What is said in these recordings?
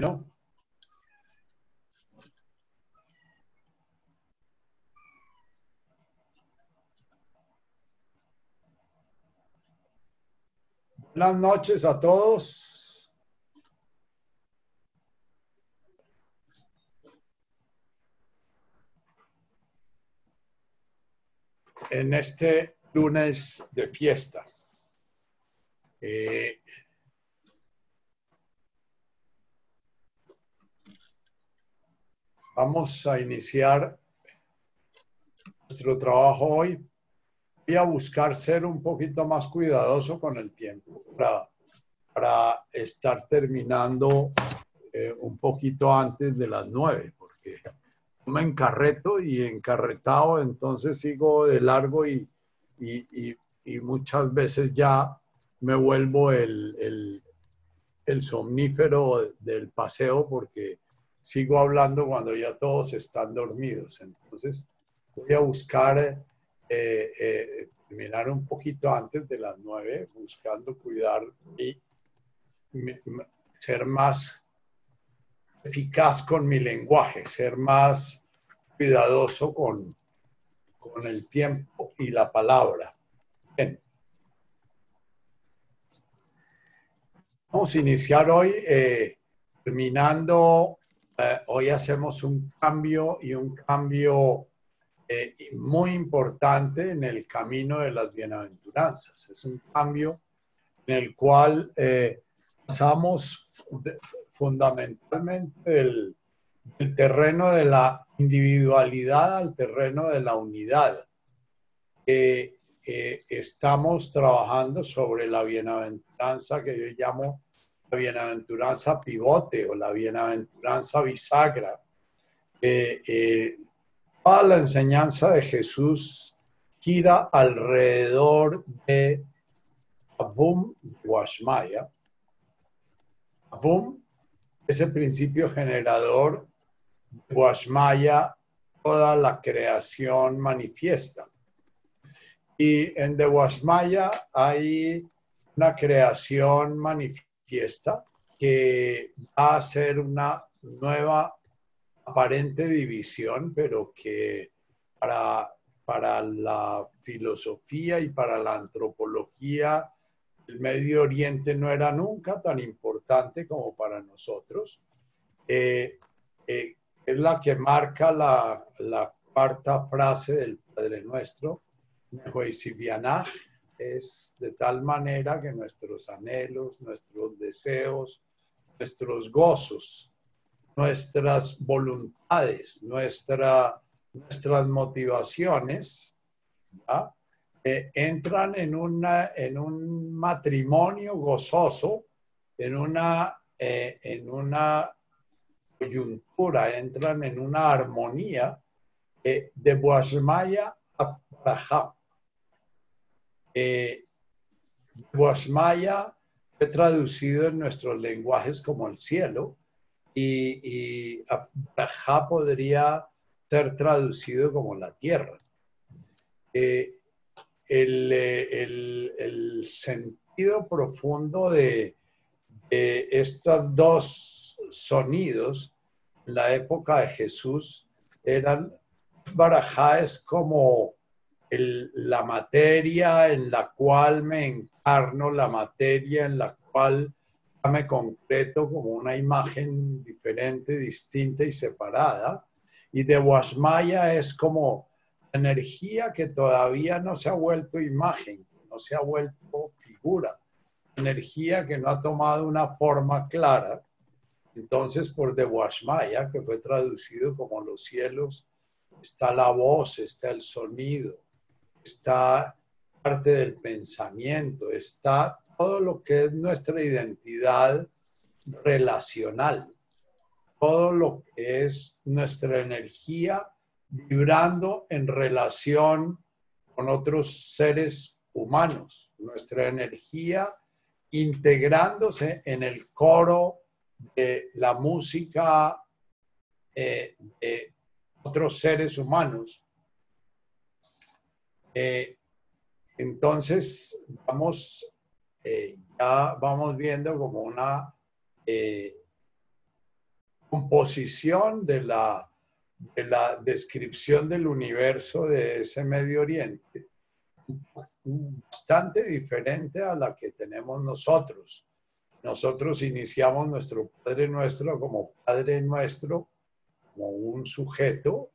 Bueno. Buenas noches a todos. En este lunes de fiesta. Eh, vamos a iniciar nuestro trabajo hoy. Voy a buscar ser un poquito más cuidadoso con el tiempo para, para estar terminando eh, un poquito antes de las nueve, porque me encarreto y encarretado, entonces sigo de largo y, y, y muchas veces ya me vuelvo el, el, somnífero del paseo porque sigo hablando cuando ya todos están dormidos. Entonces voy a buscar eh, eh, terminar un poquito antes de las nueve, buscando cuidar y ser más eficaz con mi lenguaje, ser más cuidadoso con, con el tiempo y la palabra. Bien. Vamos a iniciar hoy eh, terminando, eh, hoy hacemos un cambio y un cambio eh, muy importante en el camino de las bienaventuranzas. Es un cambio en el cual pasamos fundamentalmente del, terreno de la individualidad al terreno de la unidad. Eh, estamos trabajando sobre la bienaventuranza que yo llamo la bienaventuranza pivote o la bienaventuranza bisagra. Eh, toda la enseñanza de Jesús gira alrededor de Avum Washmaya. Avum es el principio generador de Washmaya, toda la creación manifiesta. Y en The Washmaya hay una creación manifiesta que va a ser una nueva aparente división, pero que para, para la filosofía y para la antropología el Medio Oriente no era nunca tan importante como para nosotros. Eh, eh, es la que marca la, la cuarta frase del Padre Nuestro, es de tal manera que nuestros anhelos, nuestros deseos, nuestros gozos, nuestras voluntades, nuestra, nuestras motivaciones, eh, entran en, una, en un matrimonio gozoso, en una, eh, en una coyuntura, entran en una armonía eh, de Boashmaya a eh, Guashmaya fue traducido en nuestros lenguajes como el cielo y, y podría ser traducido como la tierra. Eh, eh, el, sentido profundo de, estos dos sonidos en la época de Jesús eran, Barajá es como la materia en la cual me encarno, la materia en la cual me concreto como una imagen diferente, distinta y separada. Y de Washmaya es como energía que todavía no se ha vuelto imagen, no se ha vuelto figura, energía que no ha tomado una forma clara. Entonces, por de Washmaya, que fue traducido como los cielos, está la voz, está el sonido, está parte del pensamiento, está todo lo que es nuestra identidad relacional, todo lo que es nuestra energía vibrando en relación con otros seres humanos, nuestra energía integrándose en el coro de la música eh, de otros seres humanos eh, entonces, vamos, eh, ya vamos viendo como una, eh, composición de la, de la descripción del universo de ese Medio Oriente bastante diferente a la que tenemos nosotros. Nosotros iniciamos nuestro Padre Nuestro como Padre Nuestro, como un sujeto.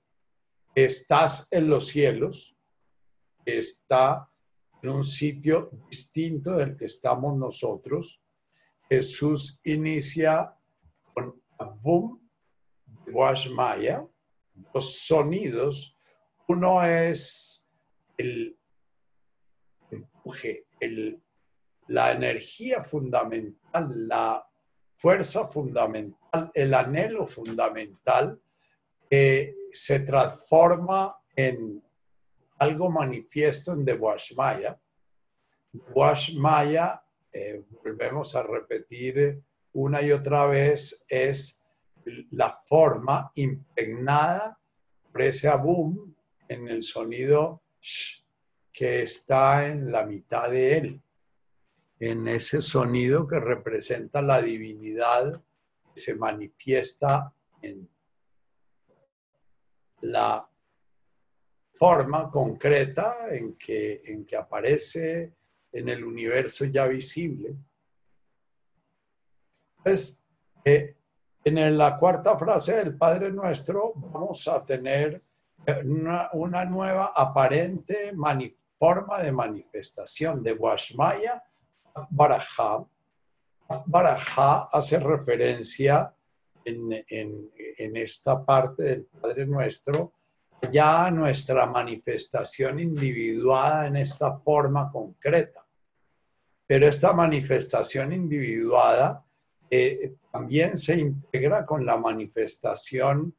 Estás en los cielos, está en un sitio distinto del que estamos nosotros. Jesús inicia con Avum, Washmaya, los sonidos. Uno es el empuje, el, la energía fundamental, la fuerza fundamental, el anhelo fundamental que se transforma en algo manifiesto en Dewashmaya. Dewashmaya, eh, volvemos a repetir una y otra vez, es la forma impregnada por ese abum en el sonido sh, que está en la mitad de él, en ese sonido que representa la divinidad que se manifiesta en la forma concreta en que, en que aparece en el universo ya visible. Entonces, eh, en la cuarta frase del Padre Nuestro vamos a tener una, una nueva aparente forma de manifestación de Washmaya, Barajá. Barajá hace referencia en, en, esta parte del Padre Nuestro ya a nuestra manifestación individuada en esta forma concreta. Pero esta manifestación individuada eh, también se integra con la manifestación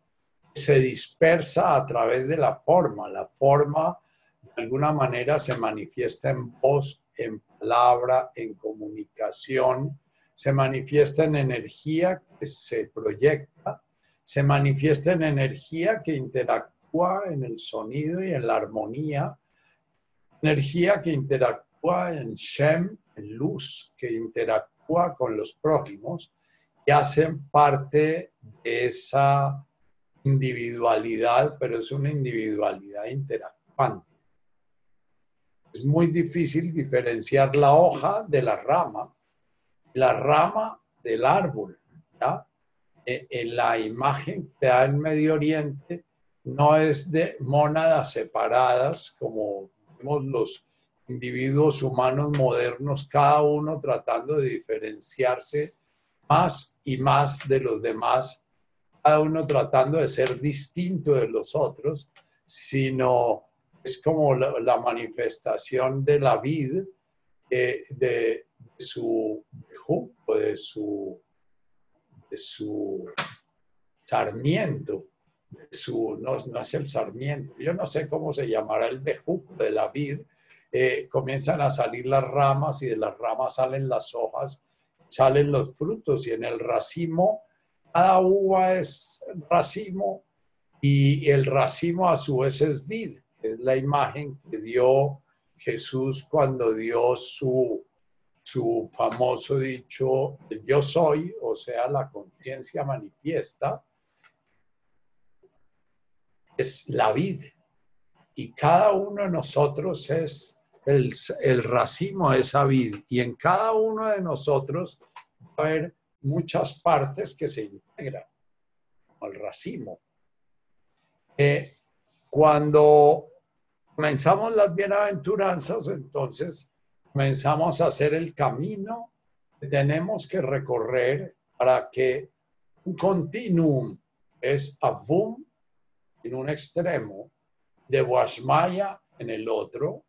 que se dispersa a través de la forma. La forma de alguna manera se manifiesta en voz, en palabra, en comunicación, se manifiesta en energía que se proyecta, se manifiesta en energía que interactúa en el sonido y en la armonía, energía que interactúa en Shem, en luz, que interactúa con los prójimos y hacen parte de esa individualidad, pero es una individualidad interactuante es muy difícil diferenciar la hoja de la rama, la rama del árbol. E, en la imagen que da en Medio Oriente no es de mónadas separadas como vemos los individuos humanos modernos, cada uno tratando de diferenciarse más y más de los demás, cada uno tratando de ser distinto de los otros, sino es como la, manifestación de la vid, de, su de su, de su sarmiento, su, no, no, es el sarmiento, yo no sé cómo se llamará el bejuco de la vid, eh, comienzan a salir las ramas y de las ramas salen las hojas, salen los frutos. Y en el racimo, cada uva es racimo y el racimo a su vez es vid. Es la imagen que dio Jesús cuando dio su, su famoso dicho, yo soy, o sea, la conciencia manifiesta, es la vida. Y cada uno de nosotros es el, racimo de esa vida. Y en cada uno de nosotros va a haber muchas partes que se integran, el racimo. Eh, cuando comenzamos las bienaventuranzas, entonces comenzamos a hacer el camino que tenemos que recorrer para que un continuum es Avum en un extremo, de Washmaya en el otro,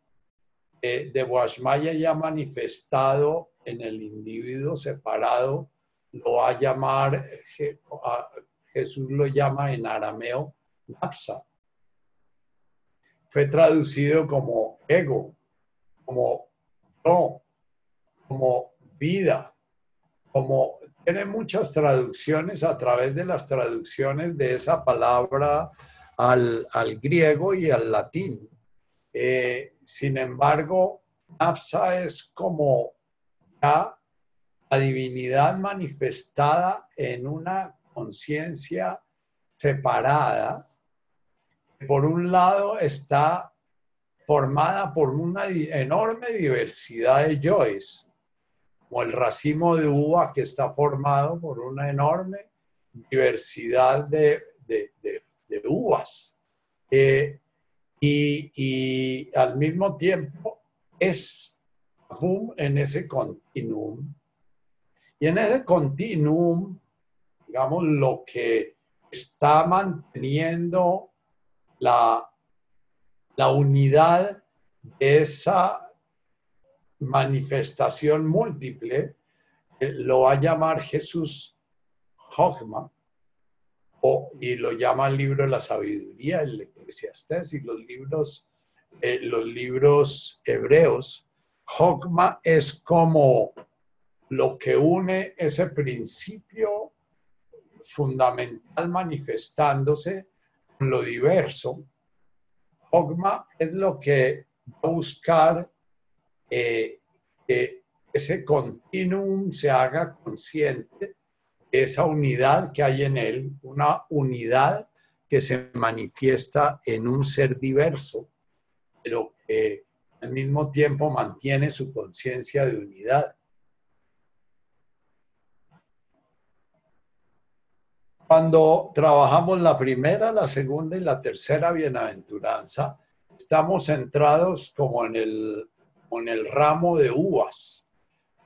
eh, de Washmaya ya manifestado en el individuo separado, lo va a llamar, Jesús lo llama en arameo, Napsa, fue traducido como ego, como no, como vida, como tiene muchas traducciones a través de las traducciones de esa palabra al, griego y al latín. Eh, sin embargo, Napsa es como la divinidad manifestada en una conciencia separada. Por un lado está formada por una enorme diversidad de yoes, como el racimo de uva que está formado por una enorme diversidad de, uvas. Eh, y, al mismo tiempo es en ese continuum. Y en ese continuum, digamos, lo que está manteniendo la, la unidad de esa manifestación múltiple, lo va a llamar Jesús Y lo llama el libro de la sabiduría, el Eclesiastés y los libros, eh, los libros hebreos. Hogma es como lo que une ese principio fundamental manifestándose con lo diverso. Hogma es lo que va a buscar eh, ese continuum se haga consciente esa unidad que hay en él, una unidad que se manifiesta en un ser diverso, pero que al mismo tiempo mantiene su conciencia de unidad. Cuando trabajamos la primera, la segunda y la tercera bienaventuranza, estamos centrados como en el, en el ramo de uvas.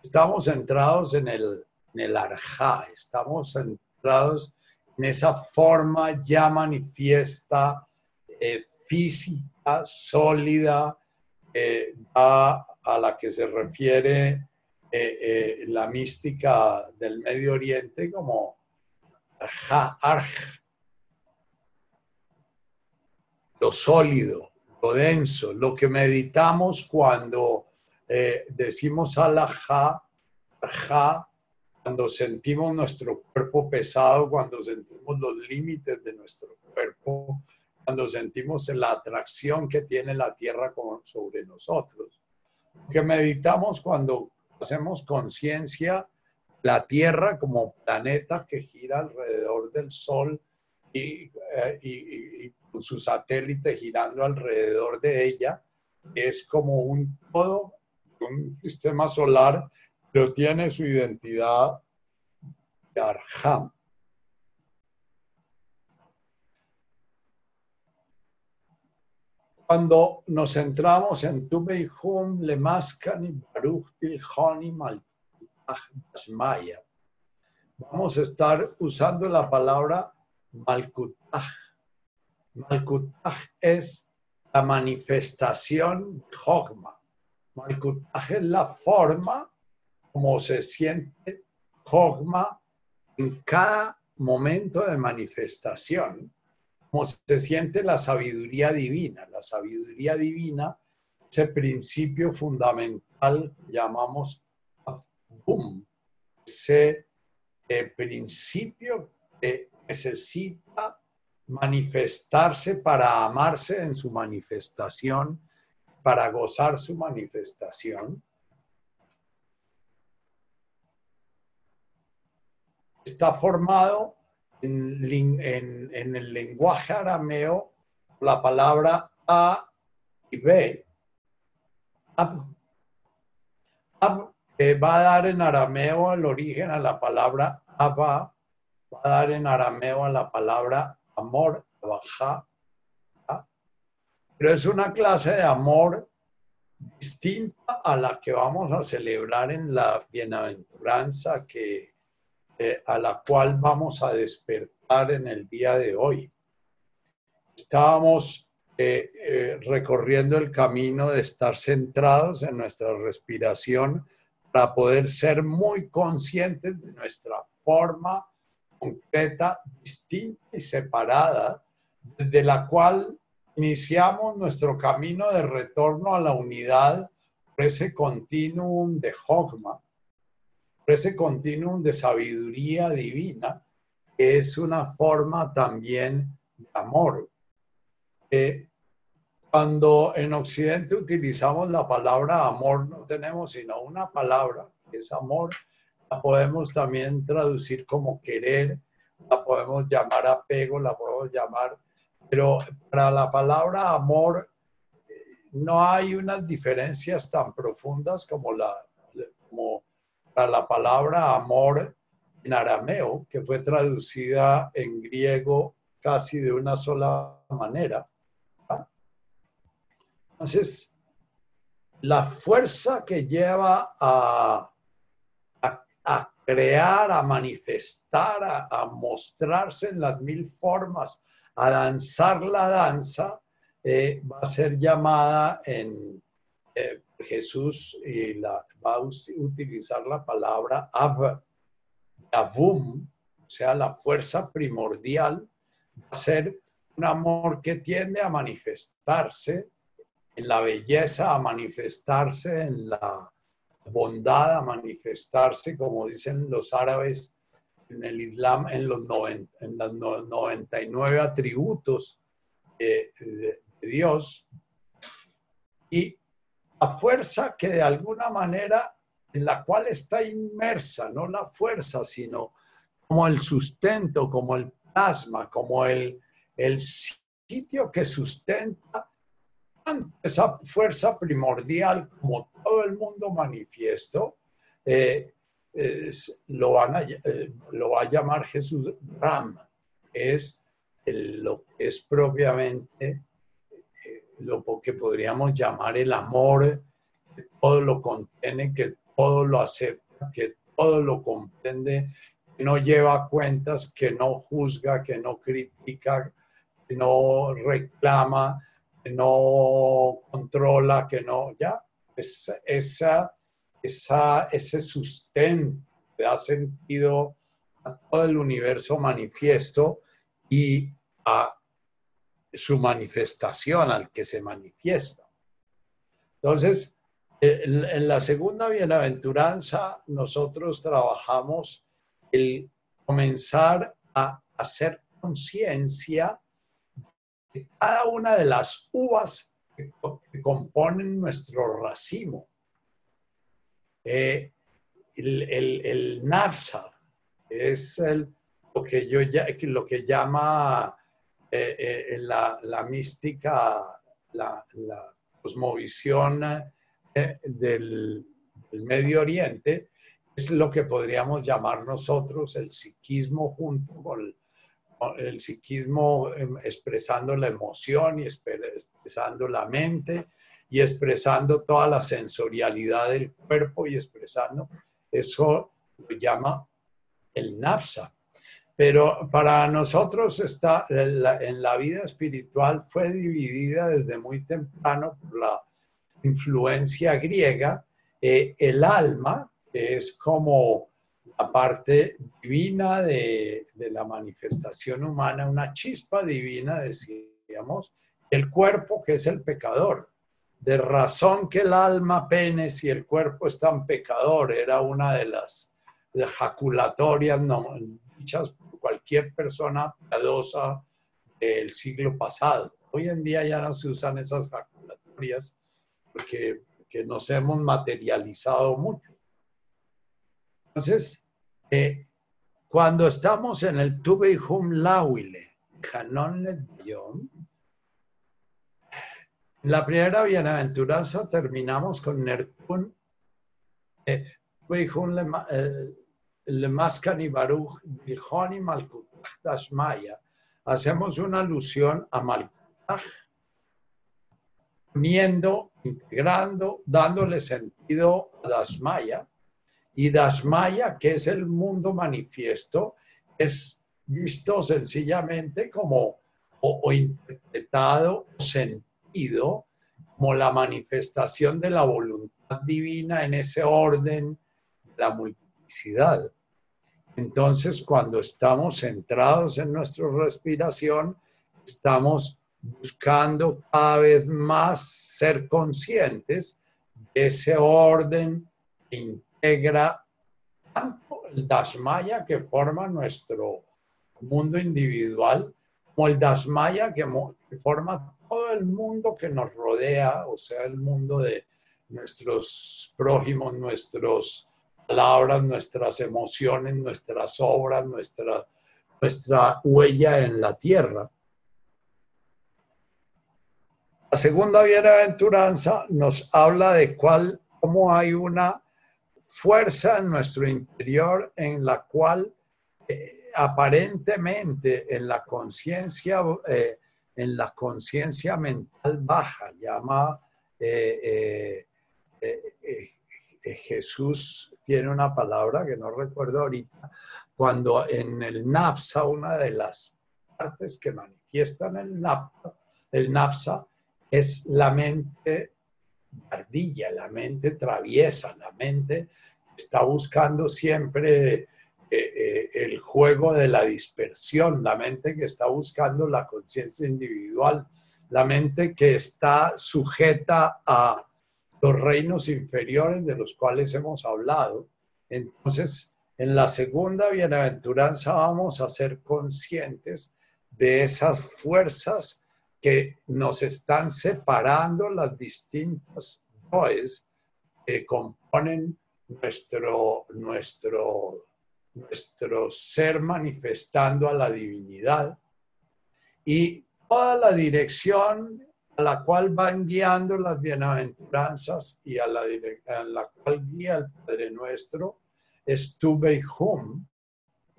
Estamos centrados en el, en el arjá, estamos centrados en esa forma ya manifiesta, eh, física, sólida, eh, a, la que se refiere eh, la mística del Medio Oriente como arjá, arj, lo sólido, lo denso, lo que meditamos cuando decimos alajá, arjá, cuando sentimos nuestro cuerpo pesado, cuando sentimos los límites de nuestro cuerpo, cuando sentimos la atracción que tiene la Tierra sobre nosotros. Que meditamos cuando hacemos conciencia la Tierra como planeta que gira alrededor del Sol y, eh, y, con su satélite girando alrededor de ella, es como un todo, un sistema solar pero tiene su identidad de Arham. Cuando nos centramos en Tu Hum, Lemaskani, Baruch Tilhoni, vamos a estar usando la palabra Malkutah. Malkutah es la manifestación de Hogma. Malkutah es la forma como se siente Hogma en cada momento de manifestación, como se siente la sabiduría divina. La sabiduría divina, ese principio fundamental llamamos boom, ese eh, principio que necesita manifestarse para amarse en su manifestación, para gozar su manifestación está formado en, el lenguaje arameo la palabra A y B. Ab, va a dar en arameo el origen a la palabra Abba, va a dar en arameo a la palabra amor, baja. Pero es una clase de amor distinta a la que vamos a celebrar en la bienaventuranza que eh, a la cual vamos a despertar en el día de hoy. Estábamos eh, eh, recorriendo el camino de estar centrados en nuestra respiración para poder ser muy conscientes de nuestra forma concreta, distinta y separada, desde la cual iniciamos nuestro camino de retorno a la unidad por ese continuum de Hogma, ese continuum de sabiduría divina, es una forma también de amor. cuando en Occidente utilizamos la palabra amor, no tenemos sino una palabra, que es amor, la podemos también traducir como querer la podemos llamar apego, la podemos llamar, pero para la palabra amor no hay unas diferencias tan profundas como, la, como la palabra amor en arameo, que fue traducida en griego casi de una sola manera. Entonces, la fuerza que lleva a, a, crear, a manifestar, a, mostrarse en las mil formas, a danzar la danza, eh, va a ser llamada en eh, Jesús y la, a utilizar la palabra Ab, Abum, o sea, la fuerza primordial, va a ser un amor que tiende a manifestarse en la belleza, a manifestarse en la bondad, a manifestarse, como dicen los árabes en el Islam, en los, en los 99 atributos de, de Dios. Y la fuerza que de alguna manera en la cual está inmersa, no la fuerza, sino como el sustento, como el plasma, como el, el sitio que sustenta esa fuerza primordial, como todo el mundo manifiesto, eh, lo, van a, eh, lo va a llamar Jesús Ram, es lo que es propiamente lo que podríamos llamar el amor, que todo lo contiene, que todo lo acepta, que todo lo comprende, que no lleva cuentas, que no juzga, que no critica, que no reclama, que no controla, que no, ya, esa, esa, ese sustento da sentido a todo el universo manifiesto y a su manifestación, al que se manifiesta. Entonces, en la segunda bienaventuranza nosotros trabajamos el comenzar a hacer conciencia cada una de las uvas que, componen nuestro racimo. Eh, el, el, el es el, lo, que yo, lo que llama eh, eh, la, la, mística, la, la cosmovisión del, del, Medio Oriente, es lo que podríamos llamar nosotros el psiquismo junto con el el psiquismo expresando la emoción y expresando la mente y expresando toda la sensorialidad del cuerpo y expresando, eso lo llama el napsa. Pero para nosotros está, en la, vida espiritual fue dividida desde muy temprano por la influencia griega. Eh, el alma, que es como la parte divina de, la manifestación humana, una chispa divina, decíamos, el cuerpo que es el pecador. De razón que el alma pene si el cuerpo es tan pecador, era una de las jaculatorias no, dichas cualquier persona piadosa del siglo pasado. Hoy en día ya no se usan esas jaculatorias porque, porque nos hemos materializado mucho. Entonces, eh, cuando estamos en el Hum Lawile, Canon la primera bienaventuranza terminamos con Nertun, eh, le Maskani Baruch, Bilhoni Malkutach Dashmaya. Hacemos una alusión a Malkutach, uniendo, integrando, dándole sentido a Dashmaya y Dashmaya, que es el mundo manifiesto, es visto sencillamente como o, interpretado o sentido como la manifestación de la voluntad divina en ese orden de la Entonces, cuando estamos centrados en nuestra respiración, estamos buscando cada vez más ser conscientes de ese orden integra tanto el Dasmaya que forma nuestro mundo individual, como el Dasmaya que, que forma todo el mundo que nos rodea, o sea, el mundo de nuestros prójimos, nuestras palabras, nuestras emociones, nuestras obras, nuestra, nuestra huella en la tierra. La segunda bienaventuranza nos habla de cuál, cómo hay una fuerza en nuestro interior en la cual eh, aparentemente en la conciencia eh, en la conciencia mental baja llama eh, Jesús tiene una palabra que no recuerdo ahorita cuando en el napsa una de las partes que manifiestan el napsa el napsa es la mente ardilla, la mente traviesa, la mente está buscando siempre eh, eh, el juego de la dispersión, la mente que está buscando la conciencia individual, la mente que está sujeta a los reinos inferiores de los cuales hemos hablado. Entonces, en la segunda bienaventuranza vamos a ser conscientes de esas fuerzas que nos están separando las distintas does que componen nuestro, nuestro, nuestro ser manifestando a la divinidad y toda la dirección la cual van guiando las bienaventuranzas y a la, a la cual guía el Padre Nuestro es tu hum,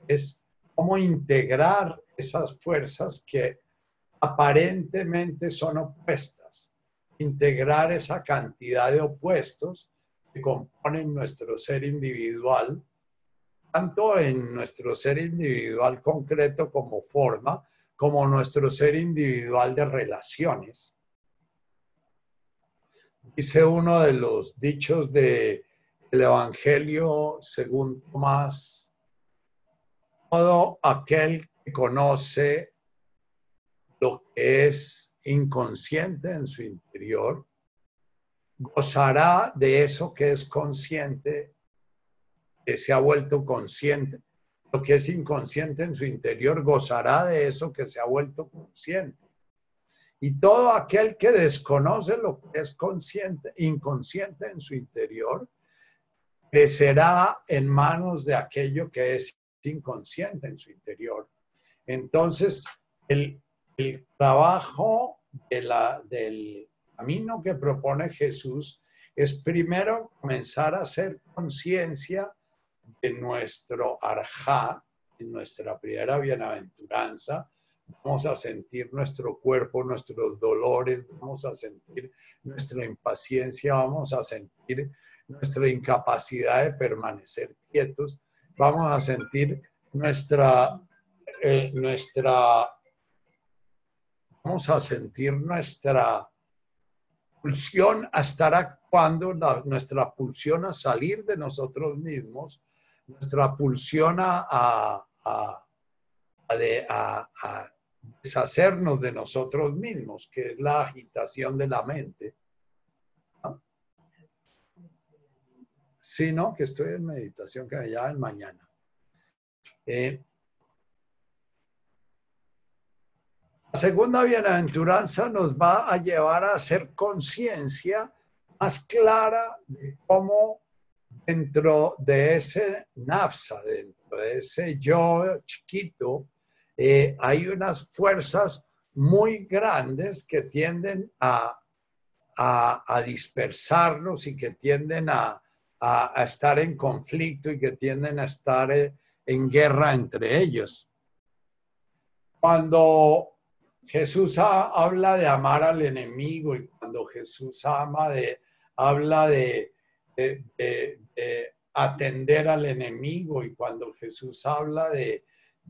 es cómo integrar esas fuerzas que aparentemente son opuestas, integrar esa cantidad de opuestos que componen nuestro ser individual, tanto en nuestro ser individual concreto como forma, como nuestro ser individual de relaciones. Dice uno de los dichos del Evangelio según Tomás, todo aquel que conoce lo que es inconsciente en su interior, gozará de eso que es consciente, que se ha vuelto consciente. Lo que es inconsciente en su interior gozará de eso que se ha vuelto consciente. Y todo aquel que desconoce lo que es consciente, inconsciente en su interior, crecerá en manos de aquello que es inconsciente en su interior. Entonces, el, trabajo del camino que propone Jesús es primero comenzar a hacer conciencia de nuestro arjá, en nuestra primera bienaventuranza. Vamos a sentir nuestro cuerpo, nuestros dolores, vamos a sentir nuestra impaciencia, vamos a sentir nuestra incapacidad de permanecer quietos, vamos a sentir nuestra, eh, nuestra vamos a sentir nuestra pulsión a estar actuando, nuestra pulsión a salir de nosotros mismos, nuestra pulsión a, deshacernos de nosotros mismos, que es la agitación de la mente. sino Que estoy en meditación, que me llaman mañana. Eh, La segunda bienaventuranza nos va a llevar a hacer conciencia más clara de cómo dentro de ese nafsa, dentro de ese yo chiquito, eh, hay unas fuerzas muy grandes que tienden a, dispersarnos y que tienden a, estar en conflicto y que tienden a estar eh, en guerra entre ellos. Cuando Jesús habla de amar al enemigo y cuando Jesús ama de, habla de, atender al enemigo y cuando Jesús habla de,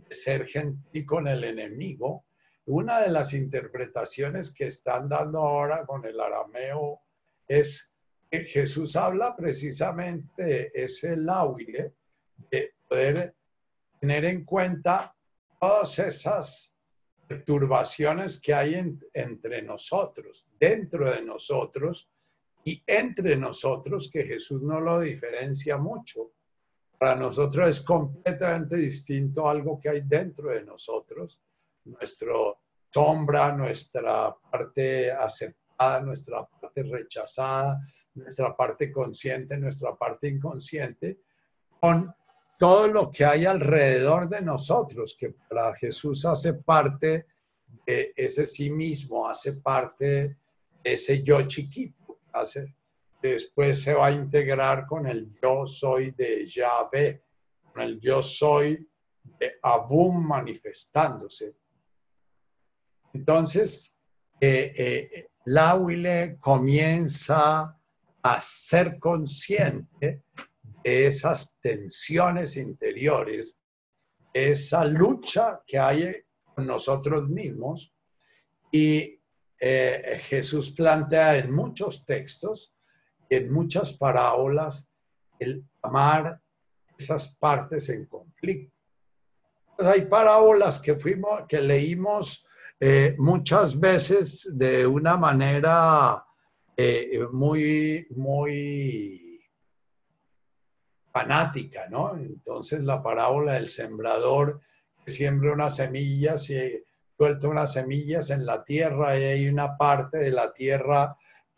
ser gentil con el enemigo, una de las interpretaciones que están dando ahora con el arameo es que Jesús habla precisamente de ese lauile, de poder tener en cuenta todas esas perturbaciones que hay entre nosotros, dentro de nosotros y entre nosotros, que Jesús no lo diferencia mucho. Para nosotros es completamente distinto algo que hay dentro de nosotros, nuestra sombra, nuestra parte aceptada, nuestra parte rechazada, nuestra parte consciente, nuestra parte inconsciente, con todo lo que hay alrededor de nosotros, que para Jesús hace parte de ese sí mismo, hace parte de ese yo chiquito, hace, después se va a integrar con el yo soy de Yahvé, con el yo soy de Abum manifestándose. Entonces, eh, eh, comienza a ser consciente de esas tensiones interiores, esa lucha que hay con nosotros mismos. Y eh, Jesús plantea en muchos textos, en muchas parábolas, el amar esas partes en conflicto. hay parábolas que, fuimos, que leímos eh, muchas veces de una manera eh, muy, muy fanática, ¿no? Entonces la parábola del sembrador que siembra unas semillas y suelta unas semillas en la tierra y hay una parte de la tierra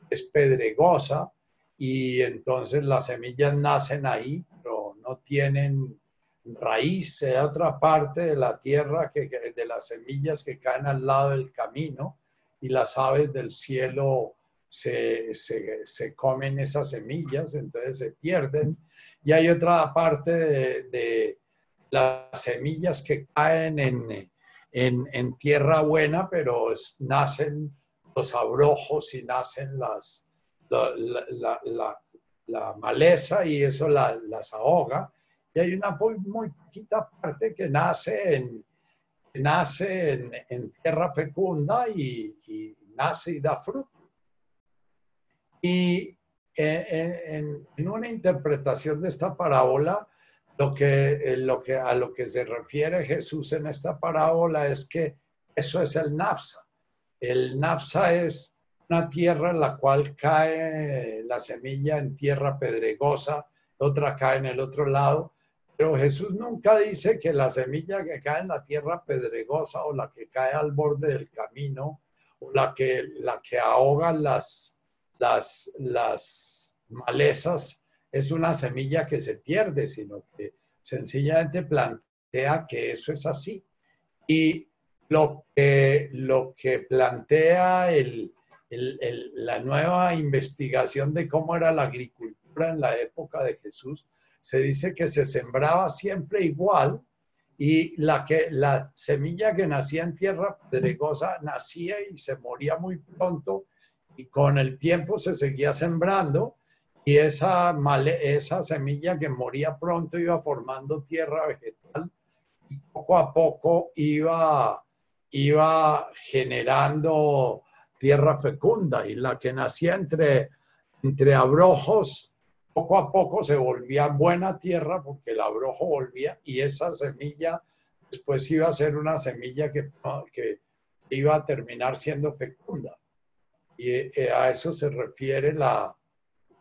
que es pedregosa y entonces las semillas nacen ahí, pero no tienen raíz, de otra parte de la tierra, que, de las semillas que caen al lado del camino y las aves del cielo se, se, comen esas semillas, entonces se pierden. Y hay otra parte de, las semillas que caen en, en, tierra buena, pero nacen los abrojos y nacen las, la, la, la maleza y eso las ahoga y hay una muy, muy poquita parte que nace en, nace en, tierra fecunda y, nace y da fruto. Y en, una interpretación de esta parábola, lo que, eh, lo que, a lo que se refiere Jesús en esta parábola es que eso es el napsa. El napsa es una tierra en la cual cae la semilla en tierra pedregosa, otra cae en el otro lado, pero Jesús nunca dice que la semilla que cae en la tierra pedregosa o la que cae al borde del camino o la que, la que ahoga las, las, las malezas es una semilla que se pierde, sino que sencillamente plantea que eso es así. Y lo que, lo que plantea la nueva investigación de cómo era la agricultura en la época de Jesús se dice que se sembraba siempre igual y la, que, la semilla que nacía en tierra pedregosa nacía y se moría muy pronto y con el tiempo se seguía sembrando y esa, esa semilla que moría pronto iba formando tierra vegetal y poco a poco iba, iba generando tierra fecunda y la que nacía entre, entre abrojos poco a poco se volvía buena tierra porque el abrojo volvía y esa semilla después iba a ser una semilla que, que iba a terminar siendo fecunda. Y eh, a eso se refiere la,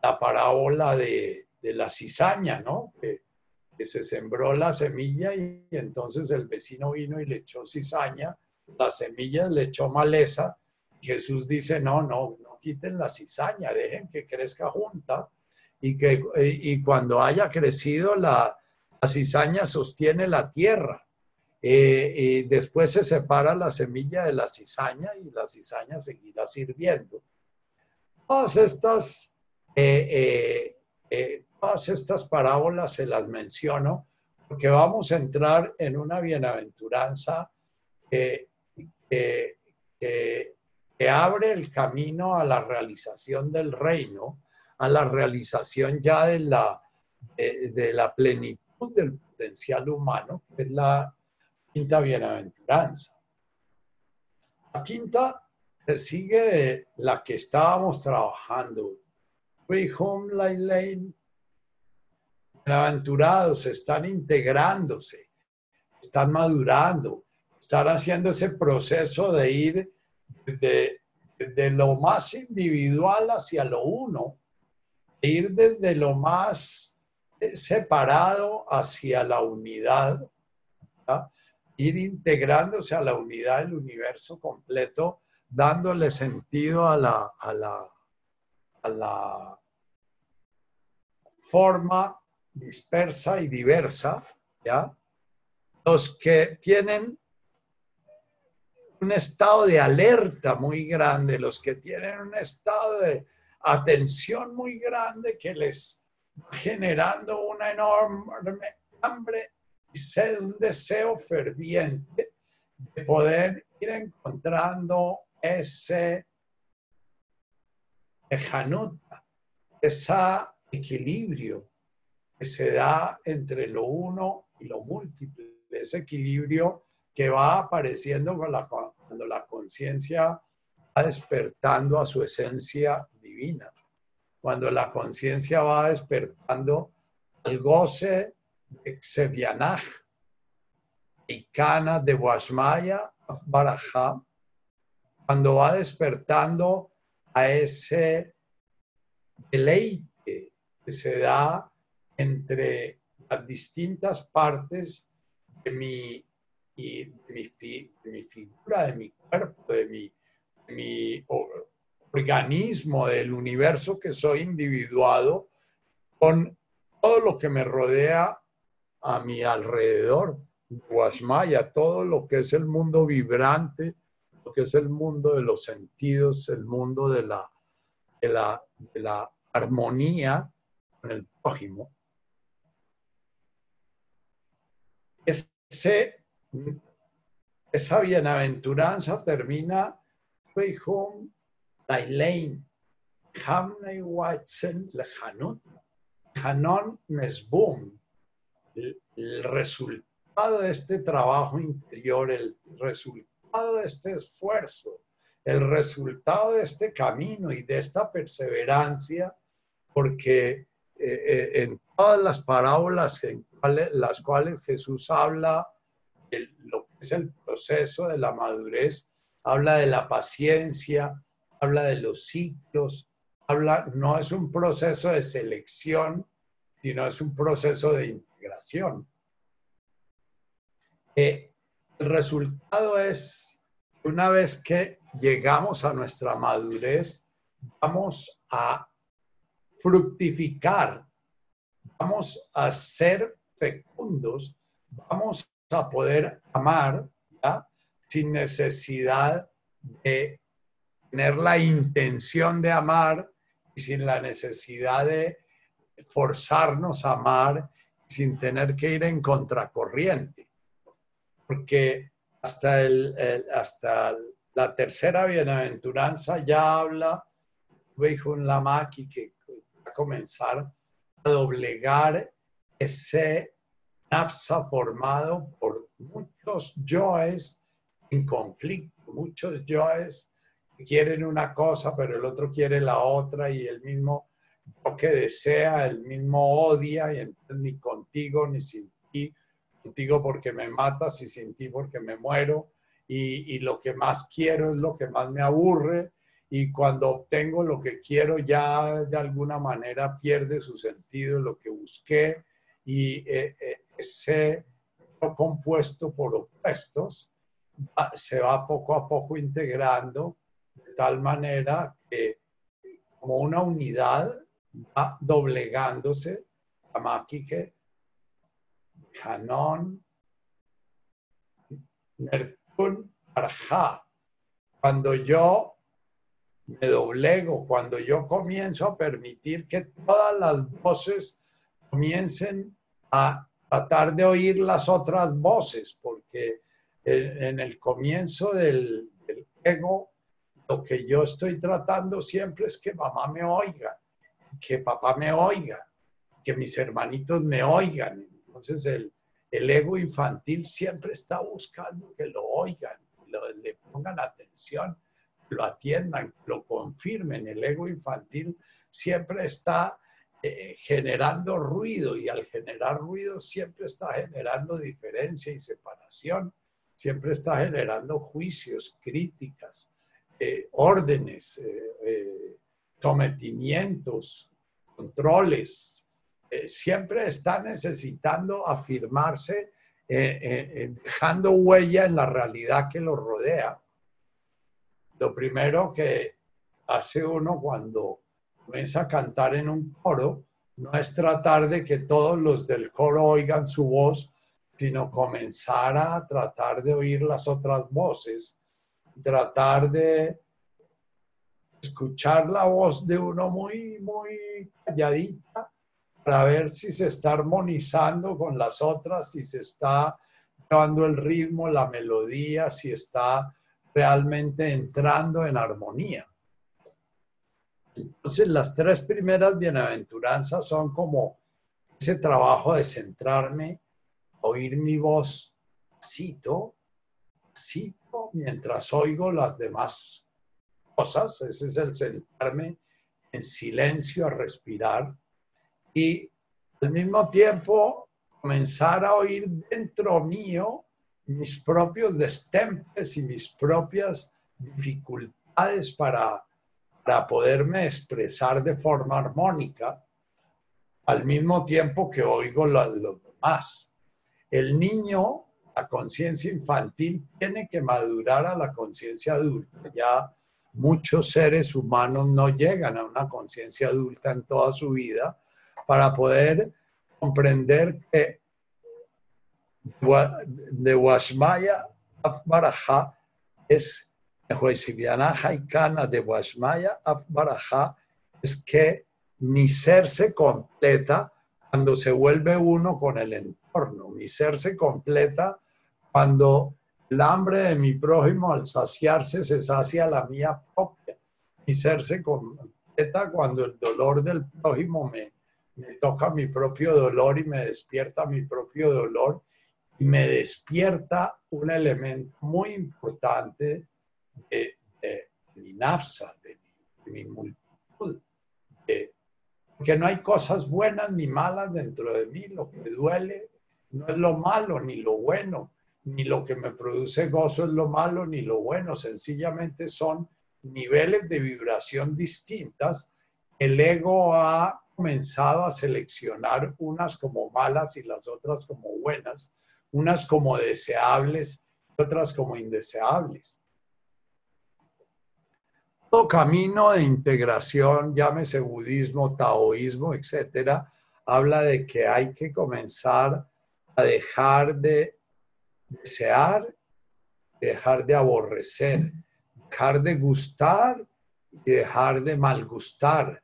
la parábola de, de, la cizaña, ¿no? Que, se sembró la semilla y, entonces el vecino vino y le echó cizaña, la semilla le echó maleza. Jesús dice, no, no, no quiten la cizaña, dejen que crezca junta y que y cuando haya crecido la, cizaña sostiene la tierra. Eh, y después se separa la semilla de la cizaña y la cizaña seguirá sirviendo. Todas estas, eh, eh, todas estas parábolas se las menciono porque vamos a entrar en una bienaventuranza que, abre el camino a la realización del reino a la realización ya de la, de, la plenitud del potencial humano, que es la quinta bienaventuranza. La quinta sigue de la que estábamos trabajando. Bienaventurados, están integrándose, están madurando, están haciendo ese proceso de ir de, de lo más individual hacia lo uno ir desde lo más eh, separado hacia la unidad, ir integrándose a la unidad del universo completo, dándole sentido a la, a la, a la forma dispersa y diversa, ¿ya? Los que tienen un estado de alerta muy grande, los que tienen un estado de atención muy grande que les va generando una enorme hambre y sed, un deseo ferviente de poder ir encontrando ese lejanuta, ese equilibrio que se da entre lo uno y lo múltiple, ese equilibrio que va apareciendo cuando la conciencia va despertando a su esencia divina, cuando la conciencia va despertando al goce de Xevianaj, Ikana de Washmaya, Barajá, cuando va despertando a ese deleite que se da entre las distintas partes de mi, de mi, figura, de mi cuerpo, de mi, mi organismo, del universo que soy individuado, con todo lo que me rodea a mi alrededor, Guasmaya, todo lo que es el mundo vibrante, lo que es el mundo de los sentidos, el mundo de la, de la, de la armonía con el prójimo. Ese, esa bienaventuranza termina Watson el resultado de este trabajo interior, el resultado de este esfuerzo, el resultado de este camino y de esta perseverancia, porque eh, eh, en todas las parábolas en las cuales Jesús habla es el proceso de la madurez, habla de la paciencia, habla de los ciclos, habla, no es un proceso de selección, sino es un proceso de integración. Eh, el resultado es, una vez que llegamos a nuestra madurez, vamos a fructificar, vamos a ser fecundos, vamos a poder amar sin necesidad de tener la intención de amar y sin la necesidad de forzarnos a amar sin tener que ir en contracorriente. Porque hasta, el, hasta la tercera bienaventuranza ya habla, un Lamaki, que va a comenzar a doblegar ese napsa formado por muchos yoes en conflicto, muchos yoes quieren una cosa, pero el otro quiere la otra y el mismo lo que desea, el mismo odia y entonces ni contigo ni sin ti, contigo porque me matas y sin ti porque me muero y, y lo que más quiero es lo que más me aburre y cuando obtengo lo que quiero ya de alguna manera pierde su sentido lo que busqué y eh, eh, ese compuesto por opuestos se va poco a poco integrando de tal manera que como una unidad va doblegándose que Canon, Nertun, Arja. Cuando yo me doblego, cuando yo comienzo a permitir que todas las voces comiencen a tratar de oír las otras voces, porque en, el comienzo del, ego lo que yo estoy tratando siempre es que mamá me oiga, que papá me oiga, que mis hermanitos me oigan. Entonces el, el ego infantil siempre está buscando que lo oigan, le pongan atención, lo atiendan, lo confirmen. El ego infantil siempre está eh, generando ruido y al generar ruido siempre está generando diferencia y separación, siempre está generando juicios, críticas, eh, órdenes, eh, sometimientos, controles. siempre está necesitando afirmarse, dejando huella en la realidad que lo rodea. Lo primero que hace uno cuando comienza a cantar en un coro no es tratar de que todos los del coro oigan su voz, sino comenzar a tratar de oír las otras voces, tratar de escuchar la voz de uno muy, muy calladita para ver si se está armonizando con las otras, si se está llevando el ritmo, la melodía, si está realmente entrando en armonía. Entonces, las tres primeras bienaventuranzas son como ese trabajo de centrarme, oír mi voz, cito, cito, mientras oigo las demás cosas. Ese es el sentarme en silencio a respirar y al mismo tiempo comenzar a oír dentro mío mis propios destempes y mis propias dificultades para para poderme expresar de forma armónica, al mismo tiempo que oigo los demás. El niño, la conciencia infantil, tiene que madurar a la conciencia adulta. Ya muchos seres humanos no llegan a una conciencia adulta en toda su vida para poder comprender que de Washmaya Afbaraja es de Washmaya es que mi ser se completa cuando se vuelve uno con el entorno. Mi ser se completa cuando el hambre de mi prójimo al saciarse se sacia la mía propia. Mi ser se completa cuando el dolor del prójimo me, me toca mi propio dolor y me despierta mi propio dolor y me despierta un elemento muy importante de, mi nafsa, de mi, multitud. que no hay cosas buenas ni malas dentro de mí. Lo que me duele no es lo malo ni lo bueno, ni lo que me produce gozo es lo malo ni lo bueno. Sencillamente son niveles de vibración distintas. El ego ha comenzado a seleccionar unas como malas y las otras como buenas, unas como deseables y otras como indeseables camino de integración, llámese budismo, taoísmo, etcétera, habla de que hay que comenzar a dejar de desear, dejar de aborrecer, dejar de gustar y dejar de malgustar,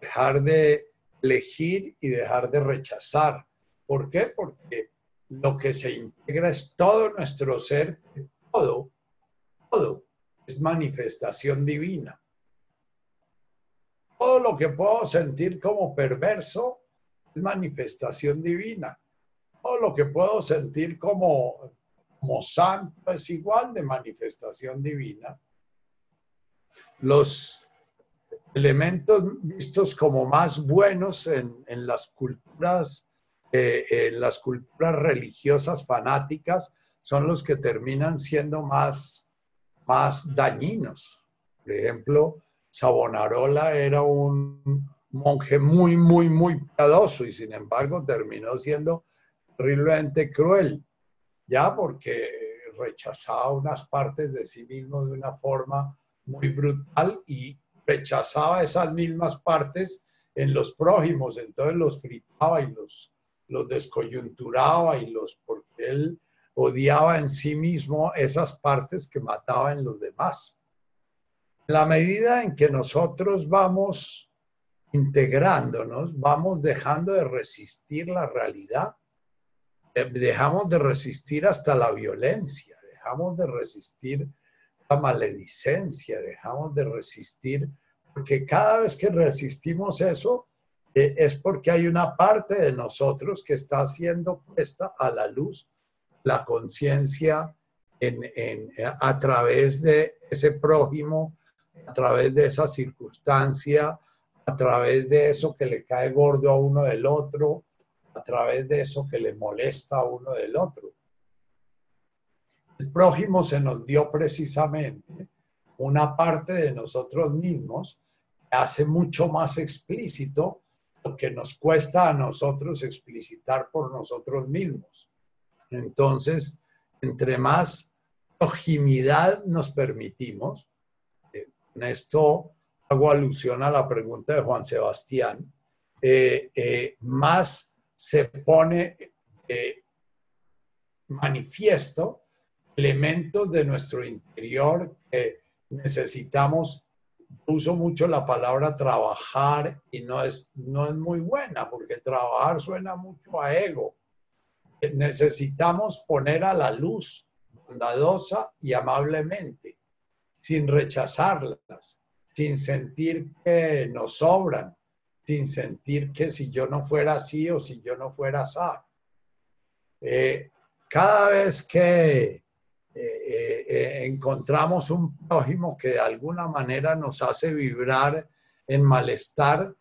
dejar de elegir y dejar de rechazar. ¿Por qué? Porque lo que se integra es todo nuestro ser, todo, todo es manifestación divina. Todo lo que puedo sentir como perverso es manifestación divina. Todo lo que puedo sentir como, como santo es igual de manifestación divina. Los elementos vistos como más buenos en, las culturas, eh, en las culturas religiosas fanáticas son los que terminan siendo más más dañinos. Por ejemplo, Savonarola era un monje muy, muy, muy piadoso y sin embargo terminó siendo terriblemente cruel, ya porque rechazaba unas partes de sí mismo de una forma muy brutal y rechazaba esas mismas partes en los prójimos, entonces los fritaba y los, los descoyunturaba y los, porque él odiaba en sí mismo esas partes que mataba en los demás. La medida en que nosotros vamos integrándonos, vamos dejando de resistir la realidad, eh, dejamos de resistir hasta la violencia, dejamos de resistir la maledicencia, dejamos de resistir, porque cada vez que resistimos eso, eh, es porque hay una parte de nosotros que está siendo puesta a la luz la conciencia en, a través de ese prójimo, a través de esa circunstancia, a través de eso que le cae gordo a uno del otro, a través de eso que le molesta a uno del otro. El prójimo se nos dio precisamente una parte de nosotros mismos que hace mucho más explícito lo que nos cuesta a nosotros explicitar por nosotros mismos. Entonces, entre más proximidad nos permitimos, eh, en esto hago alusión a la pregunta de Juan Sebastián, eh, eh, más se pone eh, manifiesto elementos de nuestro interior que necesitamos. Uso mucho la palabra trabajar y no es, no es muy buena porque trabajar suena mucho a ego. Necesitamos poner a la luz bondadosa y amablemente, sin rechazarlas, sin sentir que nos sobran, sin sentir que si yo no fuera así o si yo no fuera así. Eh, cada vez que eh, eh, encontramos un prójimo que de alguna manera nos hace vibrar en malestar,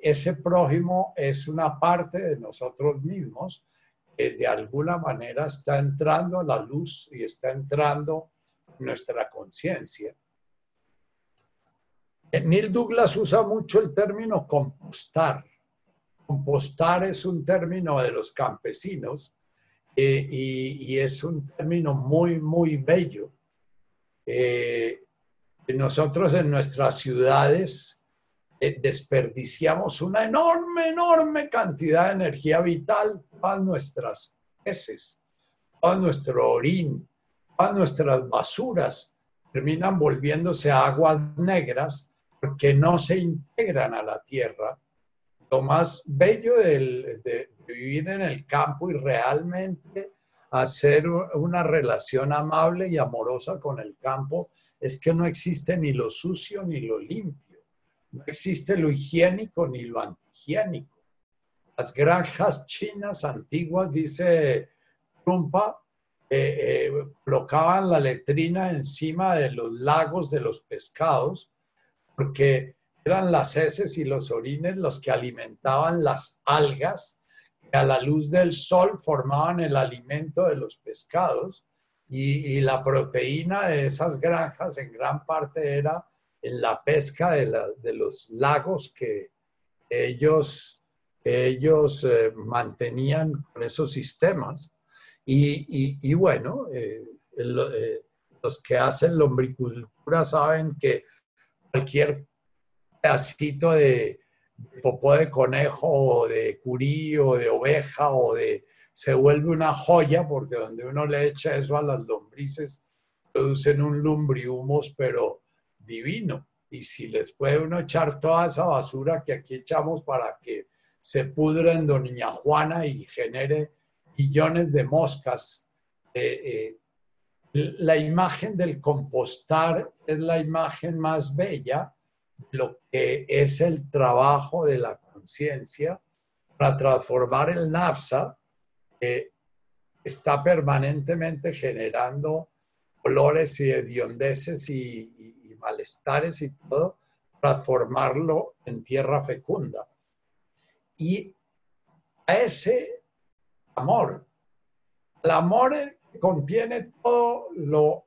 ese prójimo es una parte de nosotros mismos de alguna manera está entrando a la luz y está entrando en nuestra conciencia. Neil Douglas usa mucho el término compostar. Compostar es un término de los campesinos eh, y, es un término muy, muy bello. Eh, nosotros en nuestras ciudades eh, desperdiciamos una enorme, enorme cantidad de energía vital, todas nuestras heces, todo nuestro orín, todas nuestras basuras terminan volviéndose aguas negras porque no se integran a la tierra. Lo más bello de, vivir en el campo y realmente hacer una relación amable y amorosa con el campo es que no existe ni lo sucio ni lo limpio. No existe lo higiénico ni lo antihigiénico. Las granjas chinas antiguas, dice Trumpa, eh, colocaban la letrina encima de los lagos de los pescados porque eran las heces y los orines los que alimentaban las algas que a la luz del sol formaban el alimento de los pescados y, la proteína de esas granjas en gran parte era en la pesca de, los lagos que ellos, ellos eh, mantenían con esos sistemas. Y, bueno, eh, eh, los que hacen lombricultura saben que cualquier pedacito de, popó de conejo o de curí o de oveja o de... se vuelve una joya porque donde uno le echa eso a las lombrices producen un lumbrihumos pero divino. Y si les puede uno echar toda esa basura que aquí echamos para que se pudra en Doña Juana y genere millones de moscas, eh, eh, la imagen del compostar es la imagen más bella lo que es el trabajo de la conciencia para transformar el nafsa que está permanentemente generando colores y hediondeces y, y malestares y todo, transformarlo en tierra fecunda. Y a ese amor, el amor contiene todo lo,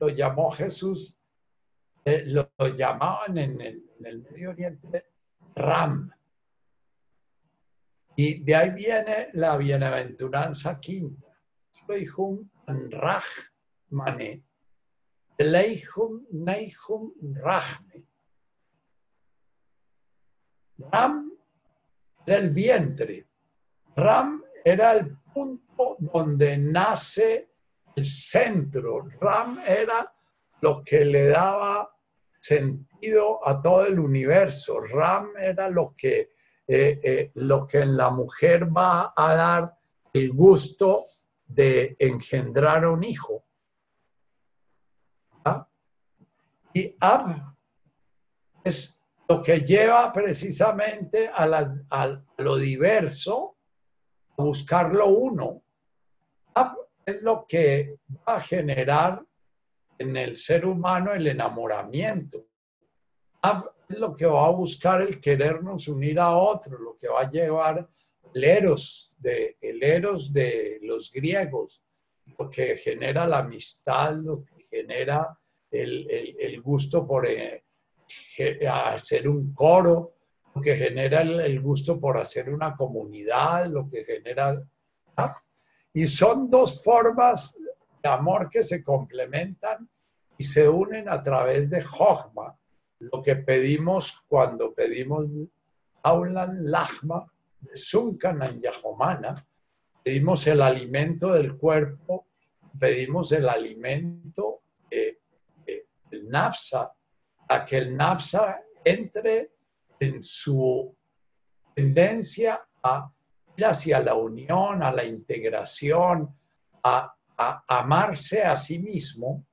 lo llamó Jesús, eh, lo, llamaban en el, Medio Oriente Ram. Y de ahí viene la bienaventuranza quinta. Leihum Raj Mane. Leihum Neihum Rajme. Ram era el vientre. Ram era el punto donde nace el centro. Ram era lo que le daba sentido a todo el universo. Ram era lo que, eh, eh, lo que en la mujer va a dar el gusto de engendrar un hijo. ¿Ah? Y Ab es lo que lleva precisamente a, a lo diverso buscarlo uno. Es lo que va a generar en el ser humano el enamoramiento. Es lo que va a buscar el querernos unir a otro, lo que va a llevar el eros de, el eros de los griegos, lo que genera la amistad, lo que genera el, gusto por eh, hacer un coro, lo que genera el, gusto por hacer una comunidad, lo que genera... Y son dos formas de amor que se complementan y se unen a través de Jochma, lo que pedimos cuando pedimos Aulan Lachma, Sunkanan Yahomana, pedimos el alimento del cuerpo, pedimos el alimento del el nafsa, a que el nafsa entre en su tendencia a ir hacia la unión, a la integración, a, a amarse a sí mismo,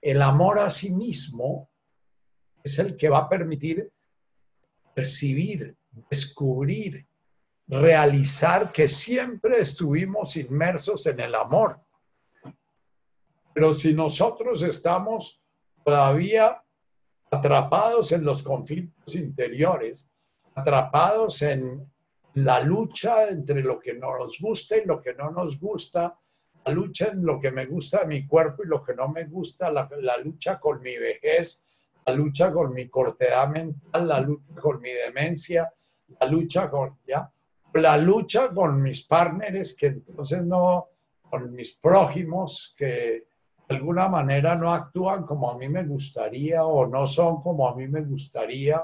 el amor a sí mismo es el que va a permitir percibir, descubrir, realizar que siempre estuvimos inmersos en el amor. Pero si nosotros estamos todavía atrapados en los conflictos interiores, atrapados en la lucha entre lo que nos gusta y lo que no nos gusta, la lucha en lo que me gusta de mi cuerpo y lo que no me gusta, la, lucha con mi vejez, la lucha con mi cortedad mental, la lucha con mi demencia, la lucha con, ¿ya? La lucha con mis partners, que entonces no, con mis prójimos, que de alguna manera no actúan como a mí me gustaría o no son como a mí me gustaría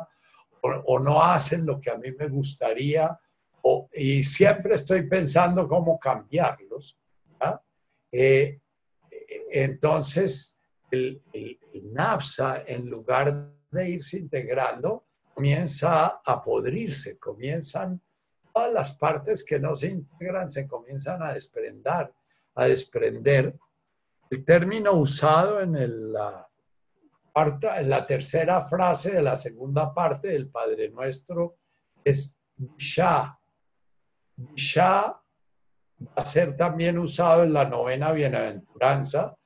o, no hacen lo que a mí me gustaría y siempre estoy pensando cómo cambiarlos. Eh, entonces, el, el, NAPSA, en lugar de irse integrando, comienza a podrirse, comienzan todas las partes que no se integran, se comienzan a desprender, a desprender. El término usado en la, en la tercera frase de la segunda parte del Padre Nuestro es Shah. Shah va a ser también usado en la novena bienaventuranza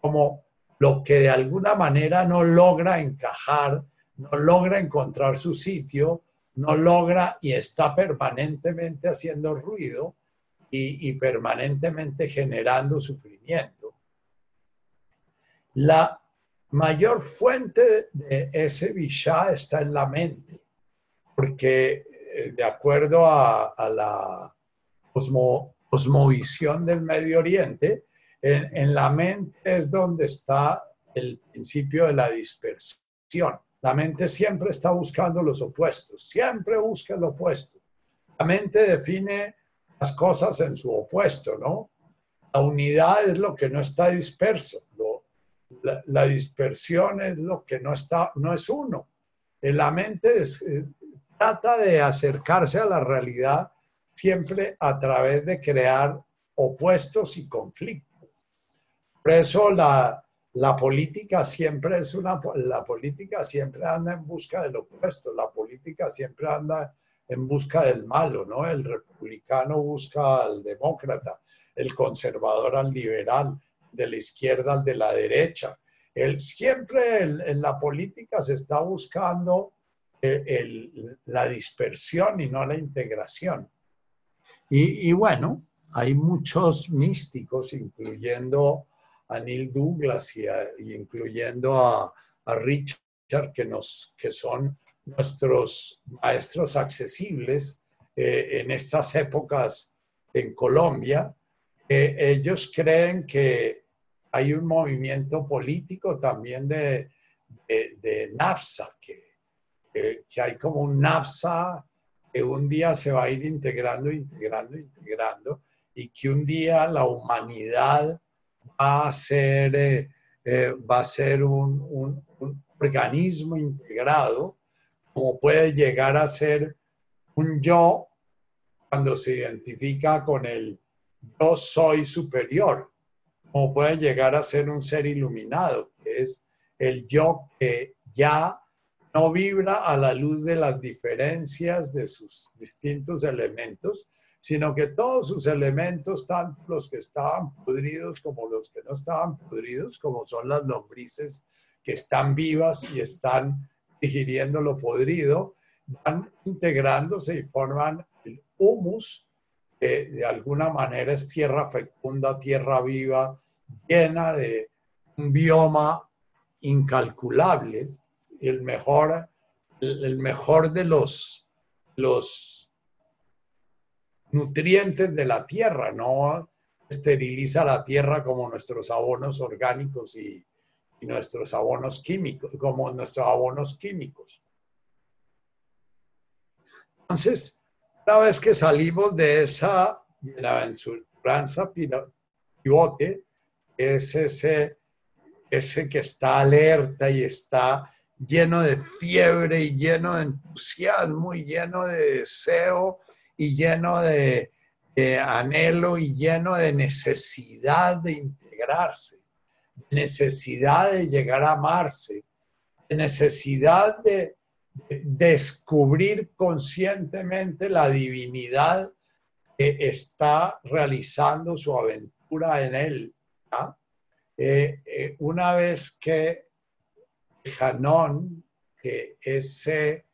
como lo que de alguna manera no logra encajar, no logra encontrar su sitio, no logra y está permanentemente haciendo ruido y, permanentemente generando sufrimiento. La mayor fuente de ese vishá está en la mente, porque eh, de acuerdo a la cosmovisión del Medio Oriente, en, la mente es donde está el principio de la dispersión. La mente siempre está buscando los opuestos, siempre busca el opuesto. La mente define las cosas en su opuesto, ¿no? La unidad es lo que no está disperso, la, dispersión es lo que no está, no es uno. La mente eh, trata de acercarse a la realidad siempre a través de crear opuestos y conflictos. Por eso la, política siempre es una, la política siempre anda en busca del opuesto, la política siempre anda en busca del malo, ¿no? El republicano busca al demócrata, el conservador al liberal, de la izquierda al de la derecha. El, siempre en la política se está buscando eh, la dispersión y no la integración. Y, bueno, hay muchos místicos, incluyendo a Neil Douglas y, incluyendo a, Richard, que, nos, que son nuestros maestros accesibles eh, en estas épocas en Colombia. Ellos creen que hay un movimiento político también de, de, NAFSA, que, que, hay como un NAFSA que un día se va a ir integrando, integrando, integrando, y que un día la humanidad va a ser, eh, eh, va a ser un, organismo integrado, como puede llegar a ser un yo cuando se identifica con el yo soy superior, como puede llegar a ser un ser iluminado, que es el yo que ya no vibra a la luz de las diferencias de sus distintos elementos, sino que todos sus elementos, tanto los que estaban pudridos como los que no estaban pudridos, como son las lombrices que están vivas y están digiriendo lo podrido, van integrándose y forman el humus, de alguna manera es tierra fecunda, tierra viva, llena de un bioma incalculable el mejor, el mejor de los, los nutrientes de la tierra, no esteriliza la tierra como nuestros abonos orgánicos y, nuestros abonos químicos, como nuestros abonos químicos. Entonces, una vez que salimos de esa bienaventuranza pivote, es ese, ese que está alerta y está lleno de fiebre y lleno de entusiasmo y lleno de deseo y lleno de, anhelo y lleno de necesidad de integrarse, necesidad de llegar a amarse, de necesidad de, descubrir conscientemente la divinidad que está realizando su aventura en él. Eh, eh, una vez que Janón, que ese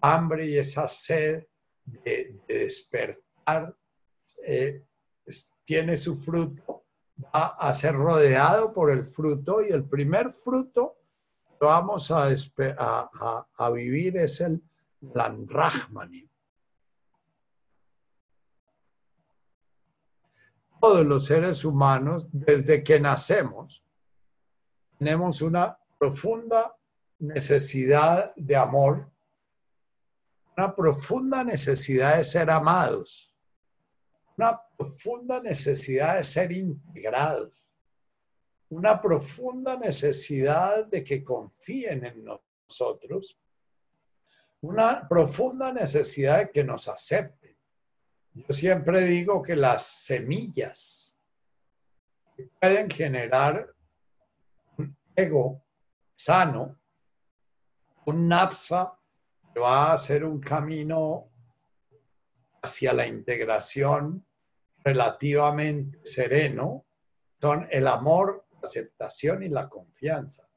hambre y esa sed de, despertar eh, tiene su fruto, va a ser rodeado por el fruto y el primer fruto vamos a, a, vivir es el Lanrahmani. Todos los seres humanos, desde que nacemos, tenemos una profunda necesidad de amor, una profunda necesidad de ser amados, una profunda necesidad de ser integrados, una profunda necesidad de que confíen en nosotros, una profunda necesidad de que nos acepten. Yo siempre digo que las semillas pueden generar un ego sano, un NAPSA que va a ser un camino hacia la integración relativamente sereno, son el amor, aceptación y la confianza.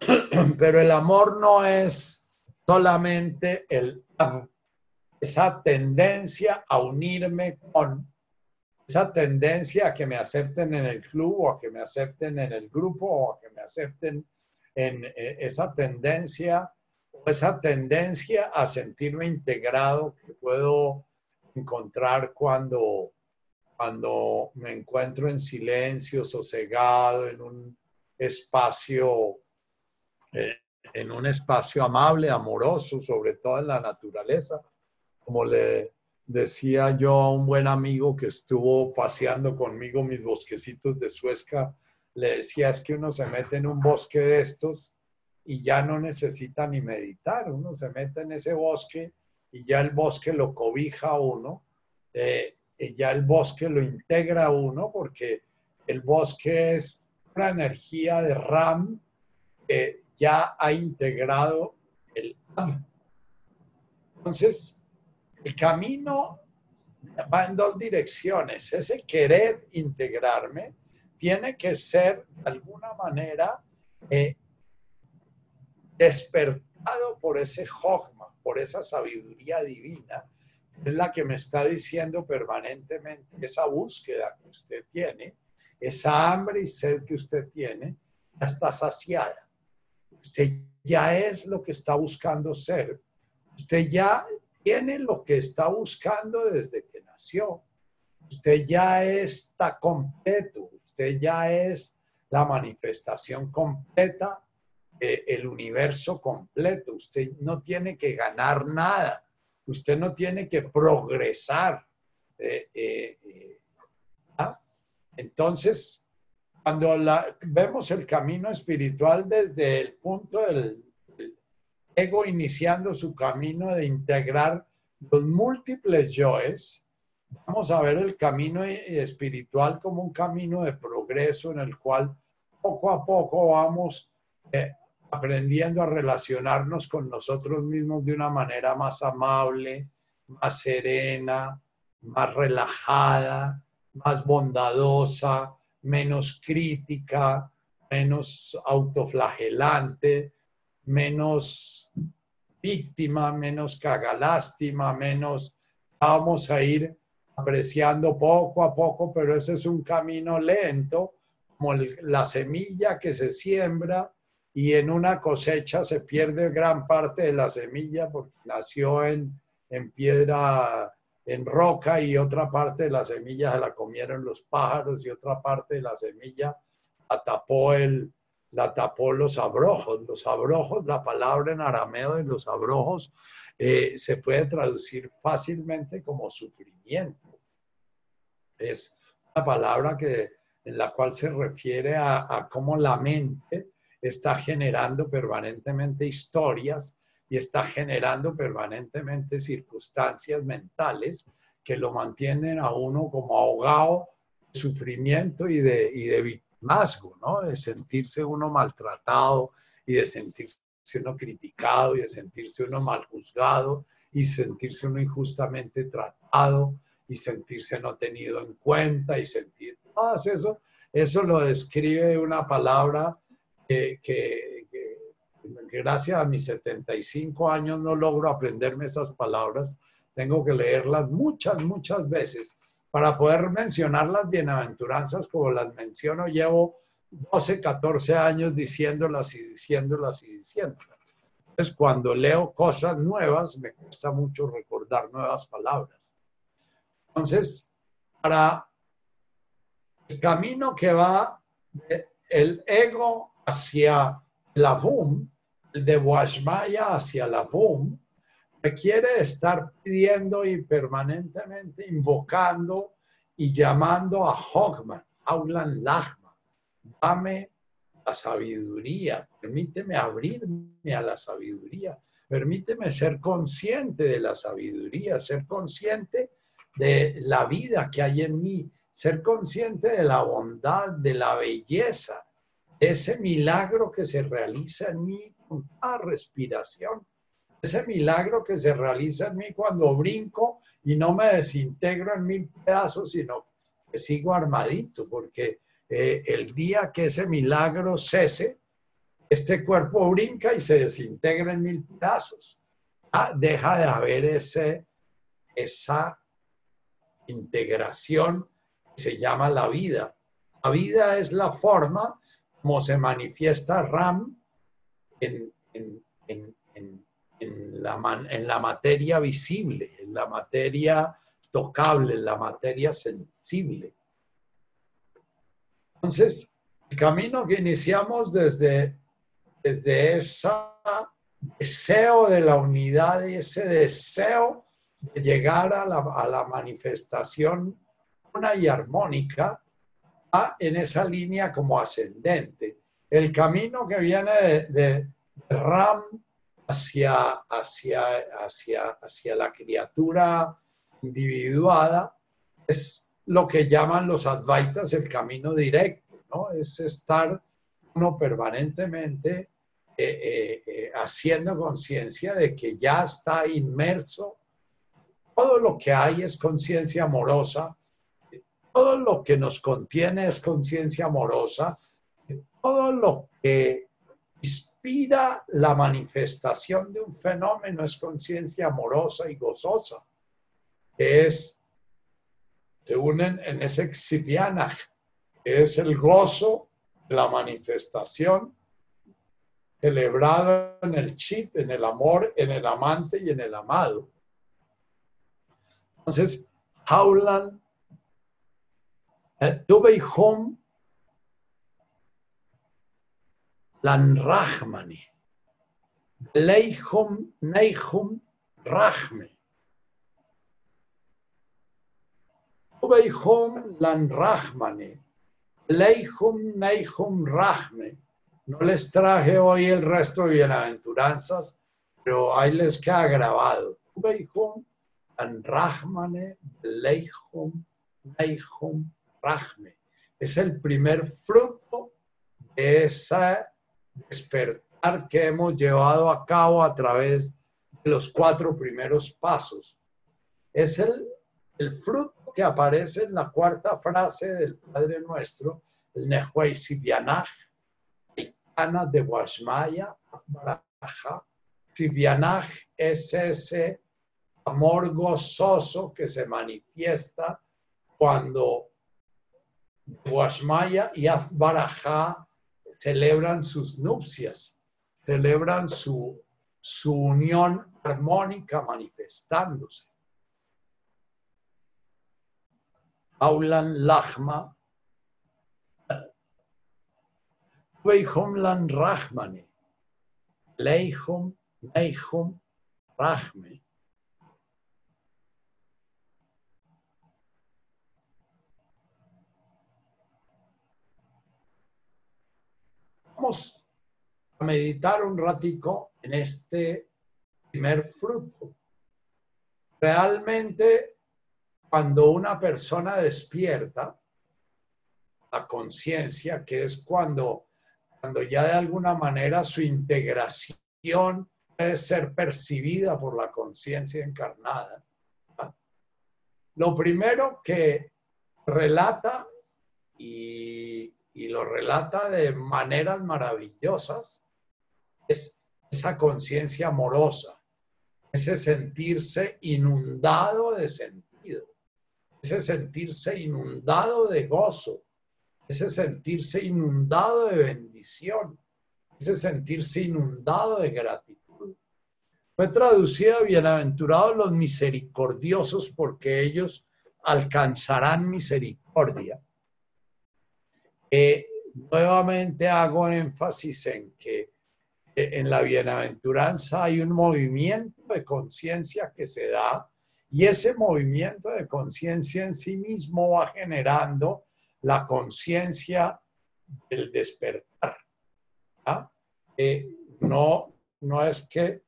Pero el amor no es solamente el, esa tendencia a unirme con, esa tendencia a que me acepten en el club o a que me acepten en el grupo o a que me acepten en eh, esa tendencia, esa tendencia a sentirme integrado que puedo encontrar cuando, cuando me encuentro en silencio, sosegado, en un espacio, eh, en un espacio amable, amoroso, sobre todo en la naturaleza. Como le decía yo a un buen amigo que estuvo paseando conmigo mis bosquecitos de Suezca le decía es que uno se mete en un bosque de estos y ya no necesita ni meditar, uno se mete en ese bosque y ya el bosque lo cobija a uno, eh, ya el bosque lo integra uno porque el bosque es una energía de RAM que ya ha integrado el Entonces, el camino va en dos direcciones, ese querer integrarme tiene que ser de alguna manera eh, despertado por ese hogma, por esa sabiduría divina, es la que me está diciendo permanentemente esa búsqueda que usted tiene, esa hambre y sed que usted tiene, ya está saciada. Usted ya es lo que está buscando ser. Usted ya tiene lo que está buscando desde que nació. Usted ya está completo usted ya es la manifestación completa del universo completo. Usted no tiene que ganar nada. Usted no tiene que progresar. Eh, eh, eh, ¿ah? Entonces, cuando vemos el camino espiritual desde el punto del, del ego iniciando su camino de integrar los múltiples yoes, vamos a ver el camino espiritual como un camino de progreso en el cual poco a poco vamos aprendiendo a relacionarnos con nosotros mismos de una manera más amable, más serena, más relajada, más bondadosa, menos crítica, menos autoflagelante, menos víctima, menos cagalástima, menos vamos a ir apreciando poco a poco, pero ese es un camino lento, como la semilla que se siembra y en una cosecha se pierde gran parte de la semilla porque nació en, en piedra, en roca y otra parte de la semilla se la comieron los pájaros y otra parte de la semilla la tapó el, la tapó los abrojos. Los abrojos, la palabra en arameo de los abrojos eh, se puede traducir fácilmente como sufrimiento. Es una palabra que, en la cual se refiere a, a cómo la mente está generando permanentemente historias y está generando permanentemente circunstancias mentales que lo mantienen a uno como ahogado de sufrimiento y de, y de victimazgo, ¿no? De sentirse uno maltratado y de sentirse uno criticado y de sentirse uno mal juzgado y sentirse uno injustamente tratado y sentirse no tenido en cuenta y sentir todo eso. Eso lo describe una palabra que, gracias a mis 75 años no logro aprenderme esas palabras tengo que leerlas muchas, muchas veces para poder mencionar las bienaventuranzas como las menciono. Llevo 12, 14 años diciéndolas y diciéndolas y diciéndolas. Entonces, cuando leo cosas nuevas, me cuesta mucho recordar nuevas palabras. Entonces, para el camino que va el ego hacia la VUM, el de Washmaya hacia la VUM, requiere estar pidiendo y permanentemente invocando y llamando a Hogman, Aulan Lachma, dame la sabiduría, permíteme abrirme a la sabiduría, permíteme ser consciente de la sabiduría, ser consciente de la vida que hay en mí, ser consciente de la bondad, de la belleza, ese milagro que se realiza en mí con cada respiración ese milagro que se realiza en mí cuando brinco y no me desintegro en mil pedazos, sino que sigo armadito, porque eh, el día que ese milagro cese, este cuerpo brinca y se desintegra en mil pedazos. Ah, deja de haber ese, esa integración que se llama la vida. La vida es la forma como se manifiesta Ram en, en en la, la materia visible, en la materia tocable, en la materia sensible. Entonces, el camino que iniciamos desde, desde ese deseo de la unidad y ese deseo de llegar a la, a la manifestación una y armónica, en esa línea como ascendente. El camino que viene de, de Ram hacia, hacia, hacia, hacia la criatura individuada es lo que llaman los advaitas el camino directo, ¿no? Es estar uno permanentemente eh, eh, eh, haciendo conciencia de que ya está inmerso. Todo lo que hay es conciencia amorosa, todo lo que nos contiene es conciencia amorosa, todo lo que inspira la manifestación de un fenómeno es conciencia amorosa y gozosa, que es, se unen en ese exipiana, que es el gozo la manifestación celebrado en el chip, en el amor, en el amante y en el amado. Entonces, Haulan, eh, home lan rahmani. Leichum neichum rahme. Ubeichum lan rahmani. Leichum neichum rahme. No les traje hoy el resto de bienaventuranzas, pero ahí les queda grabado. Ubeichum lan rahmane. Leichum neichum rahme. Es el primer fruto de esa despertar que hemos llevado a cabo a través de los cuatro primeros pasos. Es el, el fruto que aparece en la cuarta frase del Padre Nuestro, el Nehuay Sibianaj, Ana de Washmaya, Sibianaj es ese amor gozoso que se manifiesta cuando Washmaya y Afbarajá celebran sus nupcias, celebran su, su unión armónica manifestándose. Aulan Lachma. Leihum lan Rahmane. Leihum, Leihum, Rahme. A meditar un ratico en este primer fruto. Realmente, cuando una persona despierta, la conciencia, que es cuando, cuando ya de alguna manera su integración puede ser percibida por la conciencia encarnada. Lo primero que relata y, y lo relata de maneras maravillosas es esa conciencia amorosa, ese sentirse inundado de sentido, ese sentirse inundado de gozo, ese sentirse inundado de bendición, ese sentirse inundado de gratitud. Fue traducida, bienaventurados los misericordiosos, porque ellos alcanzarán misericordia. Nuevamente hago énfasis en que en la bienaventuranza hay un movimiento de conciencia que se da y ese movimiento de conciencia en sí mismo va generando la conciencia del despertar. No, no es que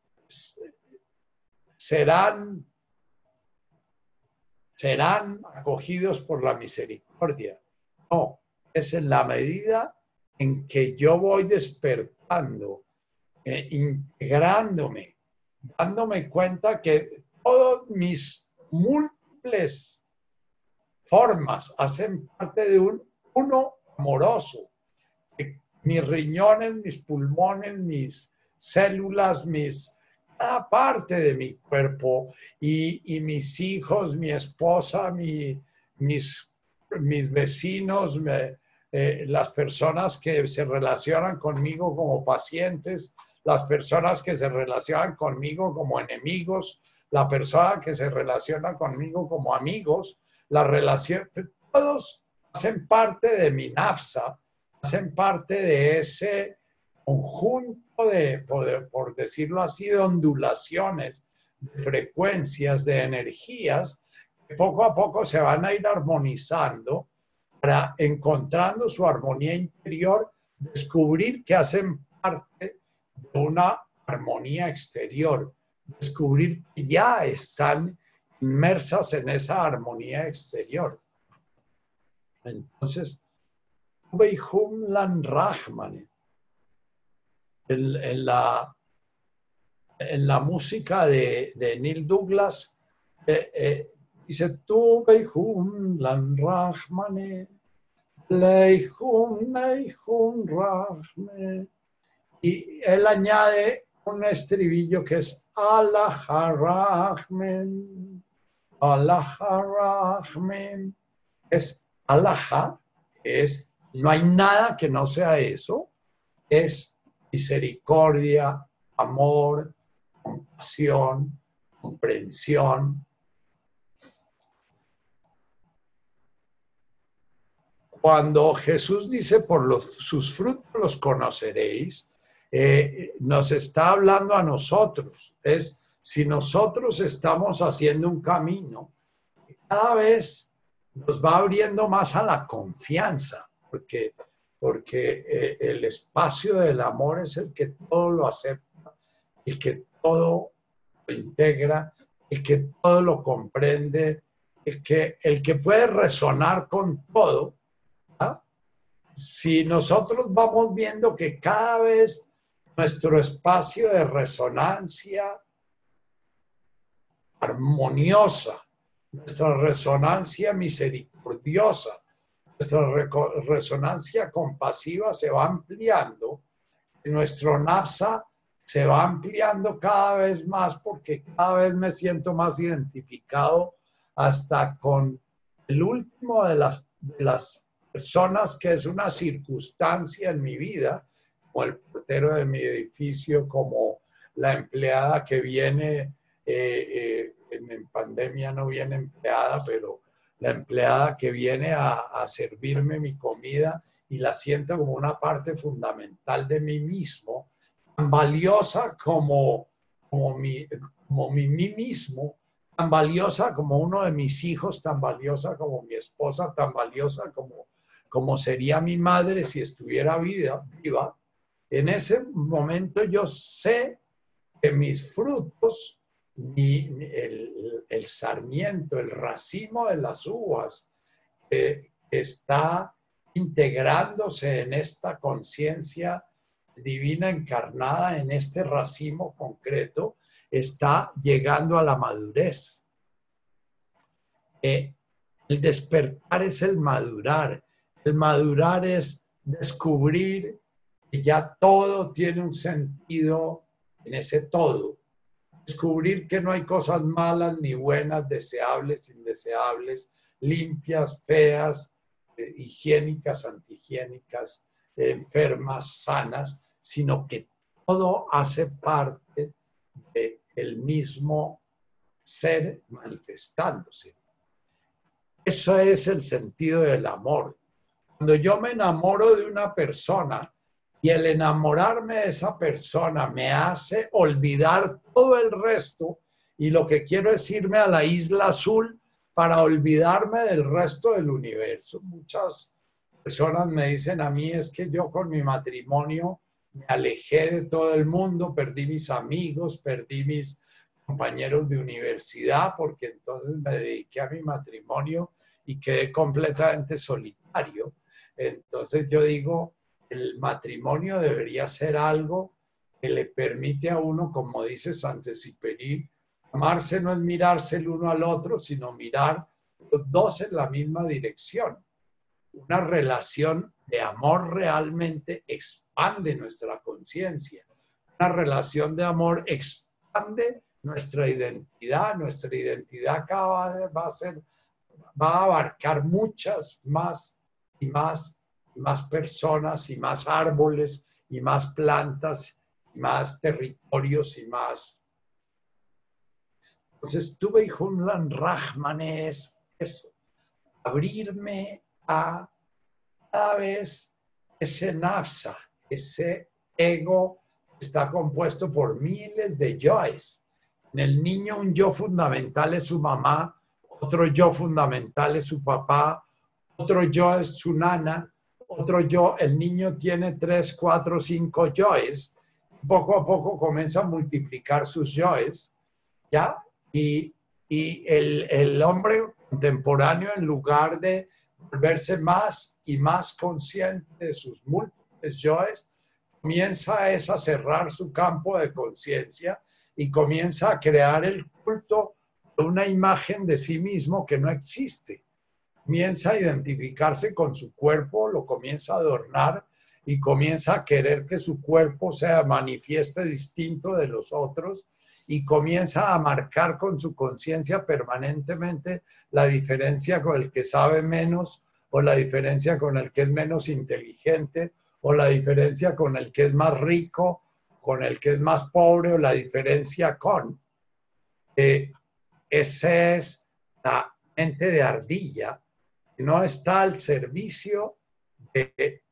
serán, serán acogidos por la misericordia. No, es en la medida en que yo voy despertando, eh, integrándome, dándome cuenta que todos mis múltiples formas hacen parte de un uno amoroso. Mis riñones, mis pulmones, mis células, mis cada parte de mi cuerpo y, mis hijos, mi esposa, mis, mis vecinos, eh, las personas que se relacionan conmigo como pacientes, las personas que se relacionan conmigo como enemigos, la persona que se relaciona conmigo como amigos, la relación, todos hacen parte de mi nafsa, hacen parte de ese conjunto de, por, por decirlo así, de ondulaciones, de frecuencias, de energías, que poco a poco se van a ir armonizando para, encontrando su armonía interior, descubrir que hacen parte de una armonía exterior, descubrir que ya están inmersas en esa armonía exterior. Entonces, Rahman, en, en, la, en la música de, de Neil Douglas, eh, eh, dice, tu lan Rahman, Leihum, Leihum Rahman. Y él añade un estribillo que es. Allah Rahman es Allah, es no hay nada que no sea eso, es misericordia, amor, compasión, comprensión. Cuando Jesús dice, por los, sus frutos los conoceréis, eh, nos está hablando a nosotros. Es si nosotros estamos haciendo un camino, cada vez nos va abriendo más a la confianza, porque, porque eh, el espacio del amor es el que todo lo acepta, el que todo lo integra, el que todo lo comprende, el que, el que puede resonar con todo. Si nosotros vamos viendo que cada vez nuestro espacio de resonancia armoniosa, nuestra resonancia misericordiosa, nuestra resonancia compasiva se va ampliando, nuestro napsa se va ampliando cada vez más porque cada vez me siento más identificado hasta con el último de las, de las personas que es una circunstancia en mi vida, como el portero de mi edificio, como la empleada que viene eh, eh, en, pandemia no viene empleada, pero la empleada que viene a, servirme mi comida y la siento como una parte fundamental de mí mismo, tan valiosa como, como, mi, como mi, mí mismo, tan valiosa como uno de mis hijos, tan valiosa como mi esposa, tan valiosa como, como sería mi madre si estuviera viva, viva. En ese momento yo sé que mis frutos, el, sarmiento, el racimo de las uvas, que está integrándose en esta conciencia divina encarnada, en este racimo concreto, está llegando a la madurez. Eh, el despertar es el madurar. El madurar es descubrir que ya todo tiene un sentido en ese todo. Descubrir que no hay cosas malas ni buenas, deseables, indeseables, limpias, feas, eh, higiénicas, antihigiénicas, enfermas, sanas, sino que todo hace parte del mismo ser manifestándose. Eso es el sentido del amor. Cuando yo me enamoro de una persona y el enamorarme de esa persona me hace olvidar todo el resto y lo que quiero es irme a la isla azul para olvidarme del resto del universo. Muchas personas me dicen a mí es que yo con mi matrimonio me alejé de todo el mundo, perdí mis amigos, perdí mis compañeros de universidad, porque entonces me dediqué a mi matrimonio y quedé completamente solitario. Entonces yo digo, el matrimonio debería ser algo que le permite a uno, como dice Santexupéry, Amarse no es mirarse el uno al otro, sino mirar los dos en la misma dirección. Una relación de amor realmente expande nuestra conciencia. Una relación de amor expande nuestra identidad. Nuestra identidad cada va a ser, va a abarcar muchas más y más y más personas y más árboles y más plantas y más territorios y más entonces, tuve Humlan Rahman es eso, abrirme a cada vez ese nafsa, ese ego está compuesto por miles de yoes. En el niño un yo fundamental es su mamá, otro yo fundamental es su papá, otro yo es su nana, otro yo, el niño tiene tres, cuatro, cinco yoes. Poco a poco comienza a multiplicar sus yoes, ¿ya? Y, el, hombre contemporáneo, en lugar de volverse más y más consciente de sus múltiples yoes, comienza a, a cerrar su campo de conciencia y comienza a crear el culto de una imagen de sí mismo que no existe. Comienza a identificarse con su cuerpo, lo comienza a adornar y comienza a querer que su cuerpo sea manifieste distinto de los otros y comienza a marcar con su conciencia permanentemente la diferencia con el que sabe menos o la diferencia con el que es menos inteligente o la diferencia con el que es más rico, con el que es más pobre o la diferencia con. Eh, esa es la mente de ardilla, no está al servicio de...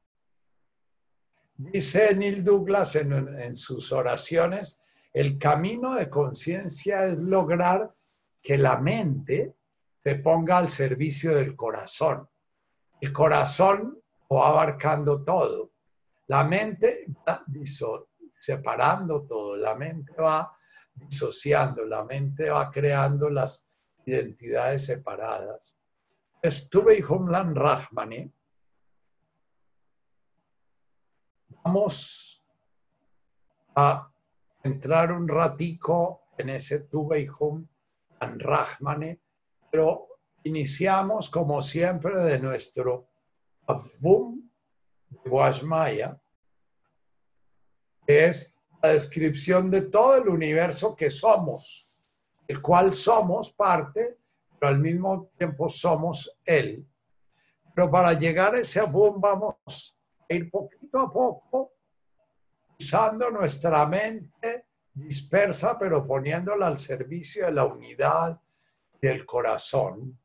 Dice Neil Douglas en sus oraciones el camino de conciencia es lograr que la mente se ponga al servicio del corazón. El corazón va abarcando todo. La mente va separando todo. La mente va disociando. La mente va creando las identidades separadas. Estuve y Humlan Rahmani. Vamos a entrar un ratico en ese Tubeihum an Rahmane, pero iniciamos como siempre de nuestro Avum de Guashmaya, que es la descripción de todo el universo que somos, el cual somos parte, pero al mismo tiempo somos Él. Pero para llegar a ese Avum vamos a ir poquito a poco usando nuestra mente dispersa, pero poniéndola al servicio de la unidad del corazón.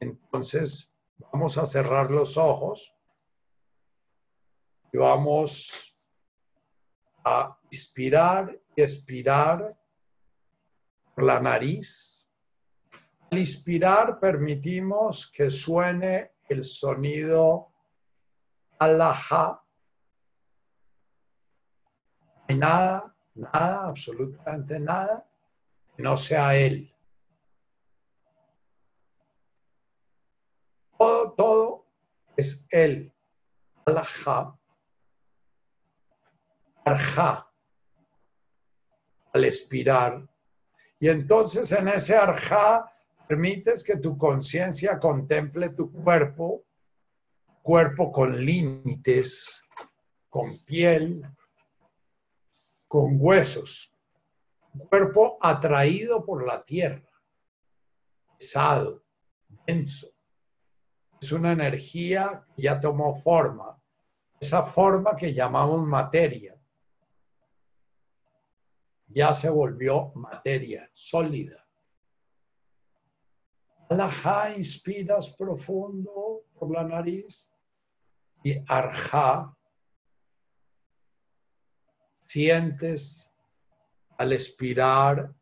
Entonces, vamos a cerrar los ojos Y vamos a inspirar y expirar por la nariz. Al inspirar permitimos que suene el sonido alaha. No hay nada, nada, absolutamente nada que no sea él. Todo, todo es él. Alaha. Arja. Al expirar. Y entonces en ese arja permites que tu conciencia contemple tu cuerpo, cuerpo con límites, con piel, con huesos, cuerpo atraído por la tierra, pesado, denso. Es una energía que ya tomó forma, esa forma que llamamos materia. Ya se volvió materia sólida. Alajá inspiras profundo por la nariz y arja sientes al expirar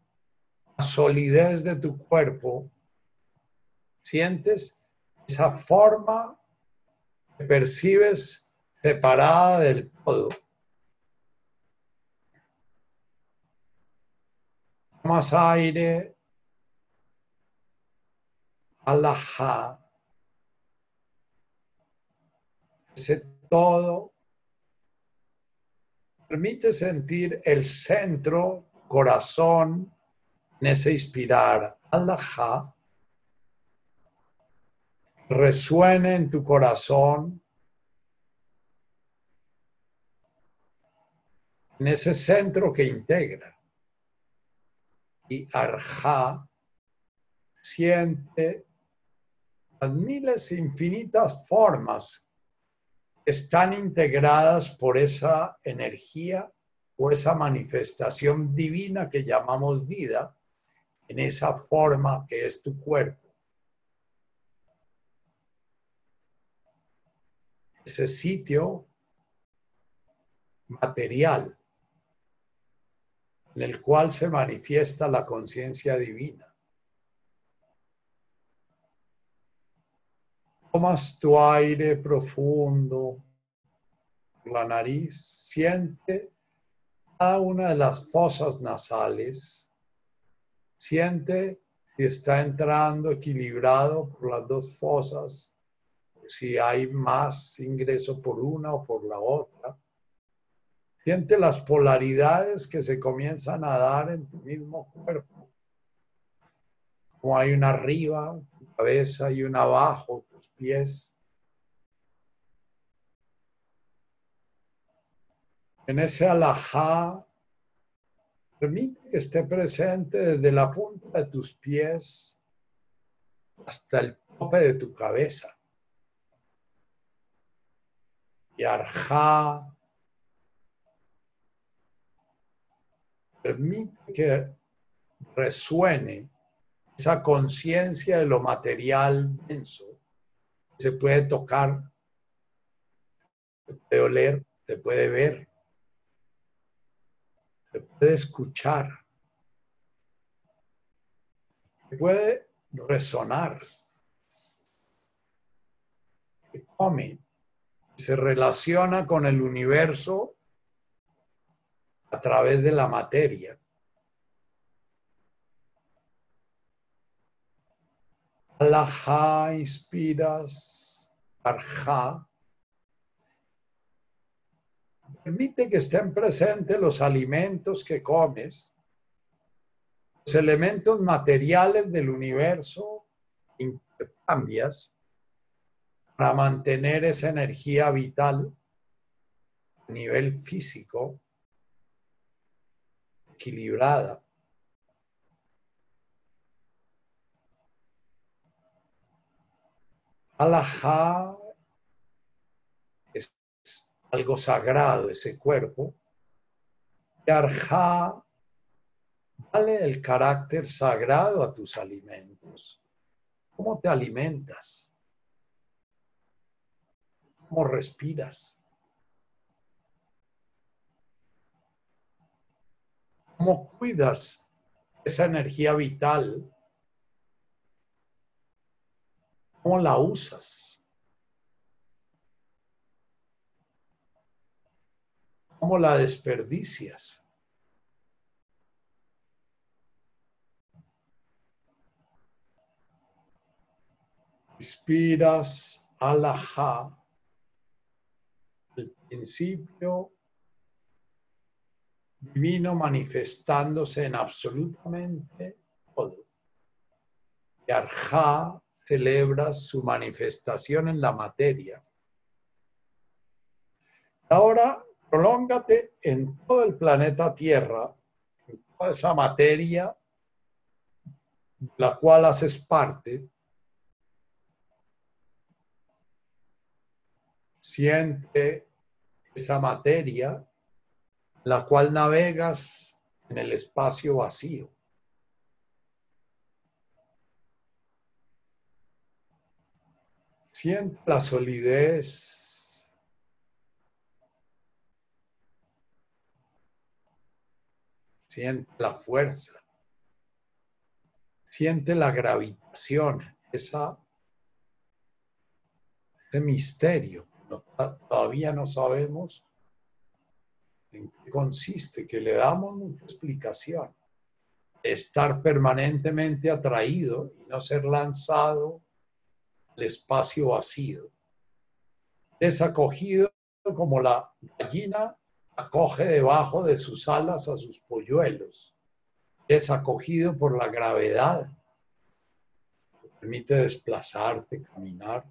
la solidez de tu cuerpo, sientes esa forma que percibes separada del todo. Más aire, alajá, ese todo permite sentir el centro, corazón, en ese inspirar. Allah resuene en tu corazón, en ese centro que integra. Y Arja siente las miles infinitas formas están integradas por esa energía o esa manifestación divina que llamamos vida en esa forma que es tu cuerpo. Ese sitio material en el cual se manifiesta la conciencia divina. Tomas tu aire profundo por la nariz, siente cada una de las fosas nasales, siente si está entrando equilibrado por las dos fosas, si hay más ingreso por una o por la otra. Siente las polaridades que se comienzan a dar en tu mismo cuerpo. Como hay una arriba, y una abajo, pies. En ese alajá, permite que esté presente desde la punta de tus pies hasta el tope de tu cabeza. Y arjá, permite que resuene esa conciencia de lo material denso se puede tocar, se puede oler, se puede ver, se puede escuchar, se puede resonar, se come, se relaciona con el universo a través de la materia. Alajá inspiras, Arjá. Permite que estén presentes los alimentos que comes, los elementos materiales del universo, intercambias para mantener esa energía vital a nivel físico equilibrada. Alajá es algo sagrado, ese cuerpo. Y Arjá, dale el carácter sagrado a tus alimentos. ¿Cómo te alimentas? ¿Cómo respiras? ¿Cómo cuidas esa energía vital ¿Cómo la usas? ¿Cómo la desperdicias? Inspiras alajá, el principio divino manifestándose en absolutamente todo. Y Arjá celebra su manifestación en la materia. Ahora, prolóngate en todo el planeta Tierra, en toda esa materia de la cual haces parte. Siente esa materia la cual navegas en el espacio vacío. Siente la solidez. Siente la fuerza. Siente la gravitación, esa, ese misterio. todavía no sabemos en qué consiste, que le damos mucha explicación. Estar permanentemente atraído y no ser lanzado al espacio vacío. Es acogido como la gallina acoge debajo de sus alas a sus polluelos. Es acogido por la gravedad. permite desplazarte, caminar.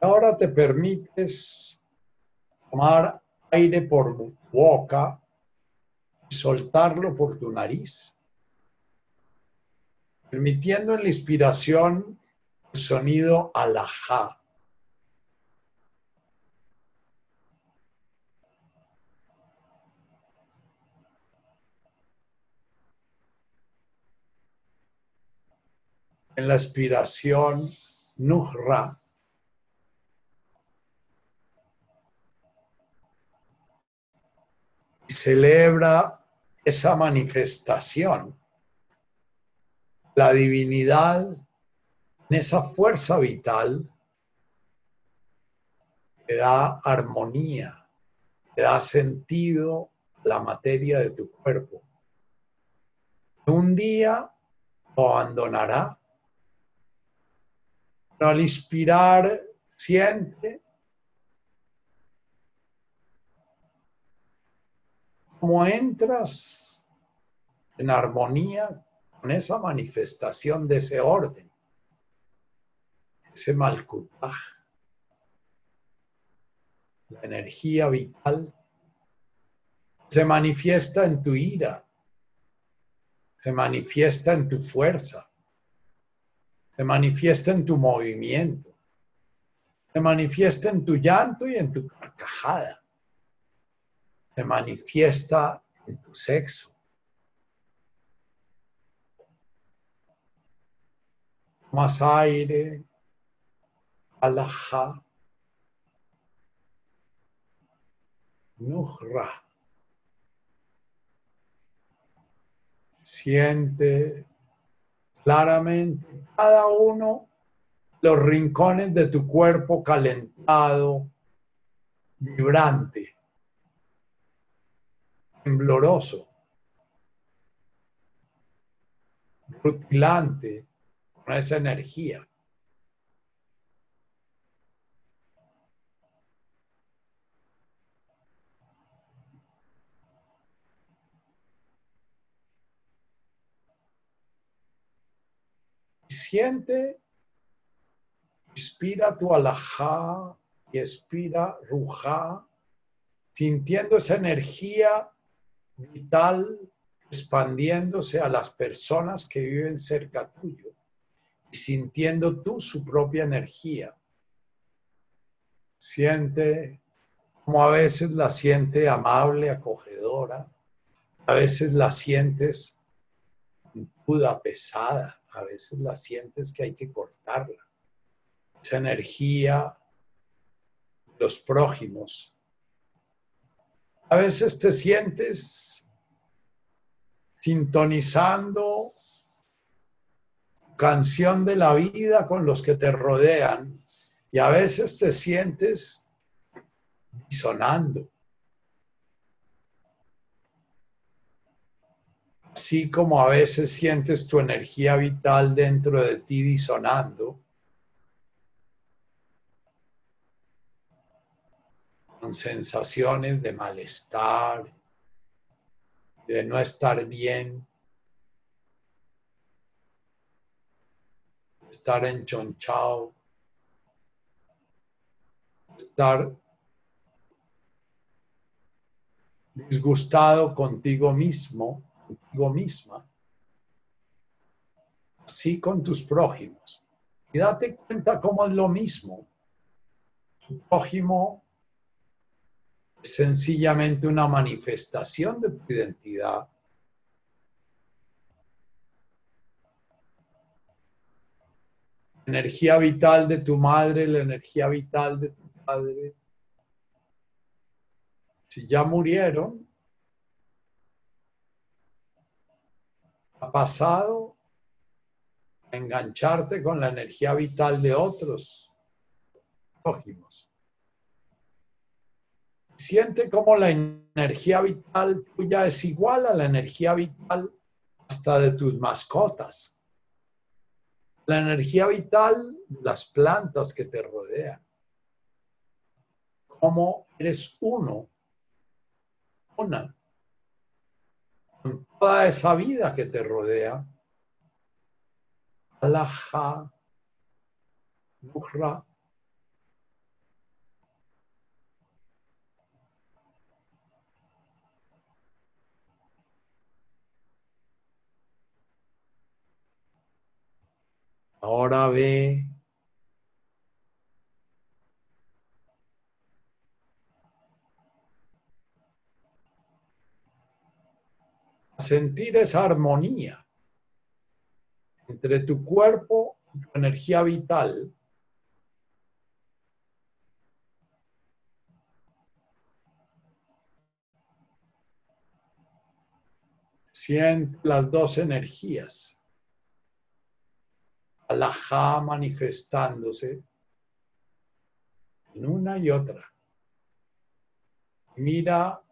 Ahora te permites tomar aire por tu boca y soltarlo por tu nariz, permitiendo en la inspiración el sonido alajá. En la expiración, nuhra. Celebra esa manifestación, la divinidad en esa fuerza vital que da armonía, que da sentido a la materia de tu cuerpo. Un día lo abandonará, pero al inspirar siente cómo entras en armonía con esa manifestación de ese orden, ese malkutaj, la energía vital, se manifiesta en tu ira, se manifiesta en tu fuerza, se manifiesta en tu movimiento, se manifiesta en tu llanto y en tu carcajada se manifiesta en tu sexo. Más aire, alajá, nuhra. Siente claramente cada uno los rincones de tu cuerpo calentado, vibrante tembloroso, rutilante, con esa energía. siente, inspira tu alajá y expira rujá, sintiendo esa energía vital expandiéndose a las personas que viven cerca tuyo y sintiendo tú su propia energía. Siente como a veces la siente amable, acogedora, a veces la sientes duda pesada. A veces la sientes que hay que cortarla. Esa energía, los prójimos. A veces te sientes sintonizando canción de la vida con los que te rodean y a veces te sientes sonando. Así como a veces sientes tu energía vital dentro de ti disonando, con sensaciones de malestar, de no estar bien, estar enchonchado, estar disgustado contigo mismo contigo misma, así con tus prójimos. Y date cuenta cómo es lo mismo. Tu prójimo es sencillamente una manifestación de tu identidad. La energía vital de tu madre, la energía vital de tu padre. Si ya murieron, ha pasado a engancharte con la energía vital de otros. Siente como la energía vital tuya es igual a la energía vital hasta de tus mascotas. La energía vital, las plantas que te rodean. Como eres uno, una toda esa vida que te rodea. Alaha, Nuhra. Ahora ve sentir esa armonía entre tu cuerpo y tu energía vital. Siente las dos energías. Alajá manifestándose en una y otra. Mira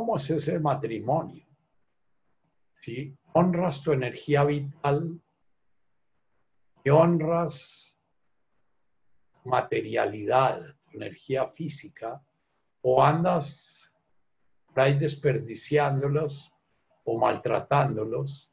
¿Cómo es ese matrimonio? Si honras tu energía vital y honras materialidad, tu energía física, o andas ahí desperdiciándolos o maltratándolos,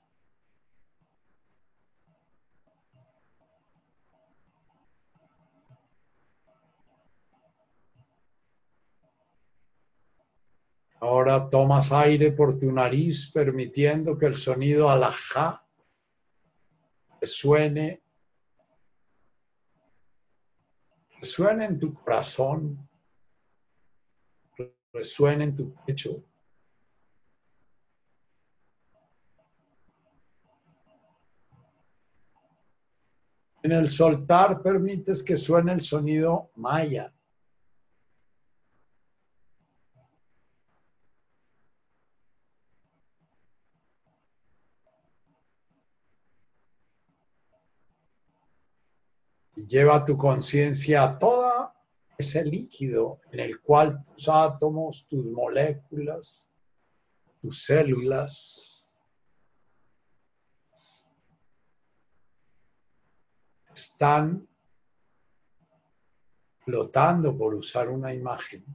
Ahora tomas aire por tu nariz, permitiendo que el sonido alajá resuene, resuene en tu corazón, resuene en tu pecho. En el soltar permites que suene el sonido maya. Lleva tu conciencia a todo ese líquido en el cual tus átomos, tus moléculas, tus células están flotando, por usar una imagen.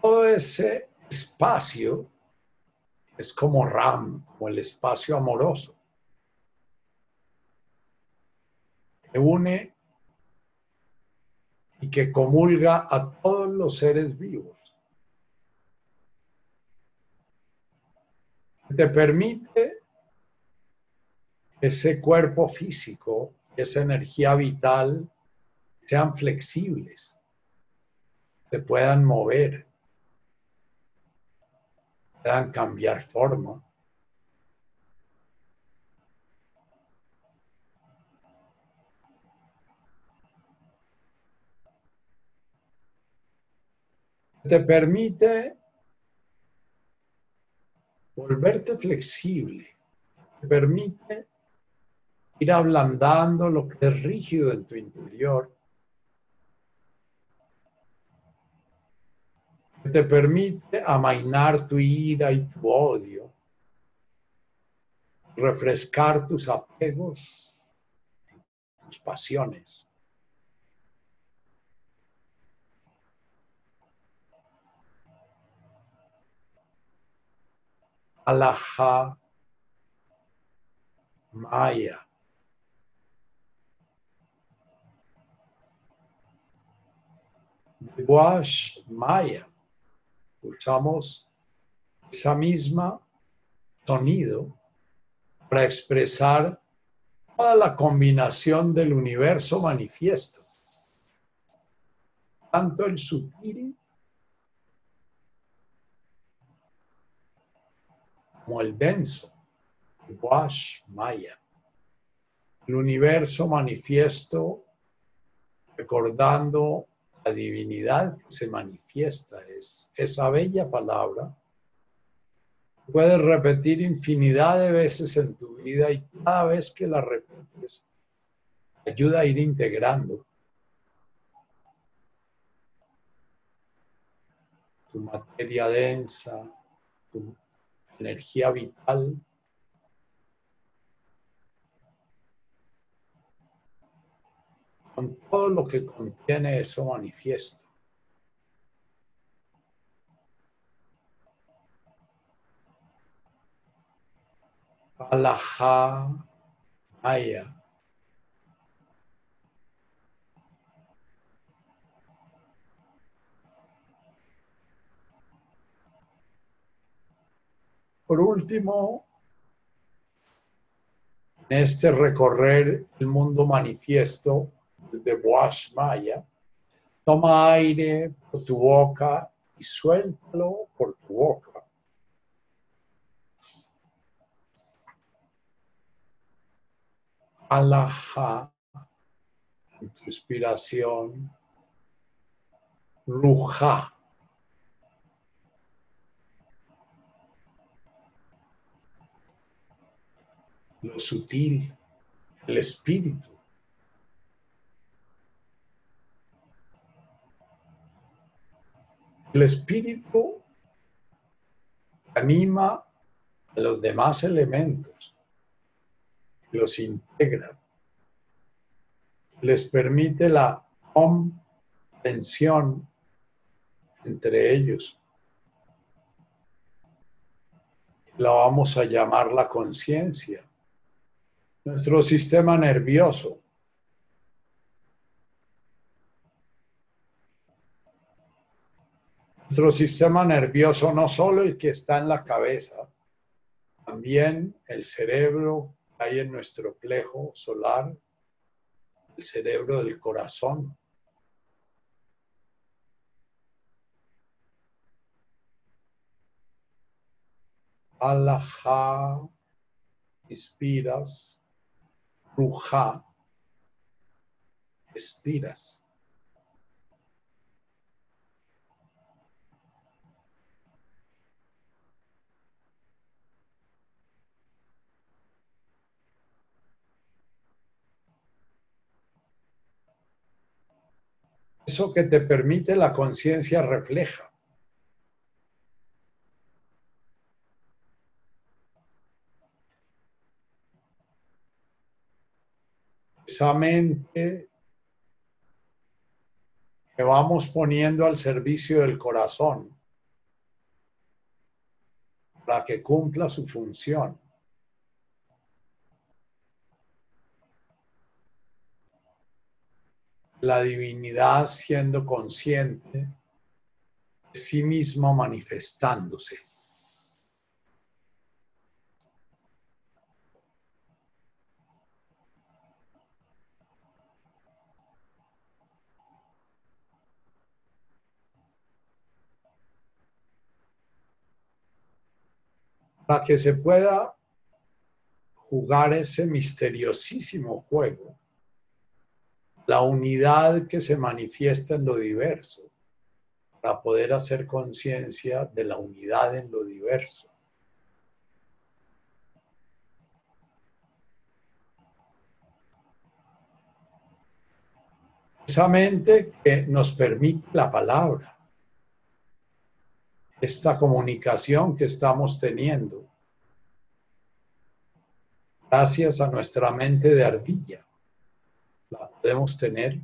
Todo ese espacio es como Ram, como el espacio amoroso. Que une y que comulga a todos los seres vivos. Te permite ese cuerpo físico, esa energía vital, sean flexibles, se puedan mover, puedan cambiar forma. Te permite volverte flexible, te permite ir ablandando lo que es rígido en tu interior te permite amainar tu ira y tu odio, refrescar tus apegos, tus pasiones. Alaha Maya. Maya usamos esa misma sonido para expresar toda la combinación del universo manifiesto, tanto el sutil como el denso, maya, el universo manifiesto recordando la divinidad que se manifiesta, es esa bella palabra. Puedes repetir infinidad de veces en tu vida y cada vez que la repites, ayuda a ir integrando tu materia densa, tu energía vital con todo lo que contiene eso manifiesto. Alaha Maya. Por último, en este recorrer el mundo manifiesto, de Boash Maya, toma aire por tu boca y suéltalo por tu boca. Alaha en tu inspiración. Ruja. Lo sutil, el espíritu. El espíritu anima a los demás elementos, los integra, les permite la comprensión entre ellos. La vamos a llamar la conciencia. Nuestro sistema nervioso Nuestro sistema nervioso no solo el que está en la cabeza, también el cerebro que hay en nuestro plejo solar, el cerebro del corazón. Alaha, inspiras, ruja, expiras. Eso que te permite la conciencia refleja. Esa mente que vamos poniendo al servicio del corazón para que cumpla su función. la divinidad siendo consciente de sí misma manifestándose. Para que se pueda jugar ese misteriosísimo juego la unidad que se manifiesta en lo diverso, para poder hacer conciencia de la unidad en lo diverso. Esa mente que nos permite la palabra, esta comunicación que estamos teniendo, gracias a nuestra mente de ardilla, la podemos tener.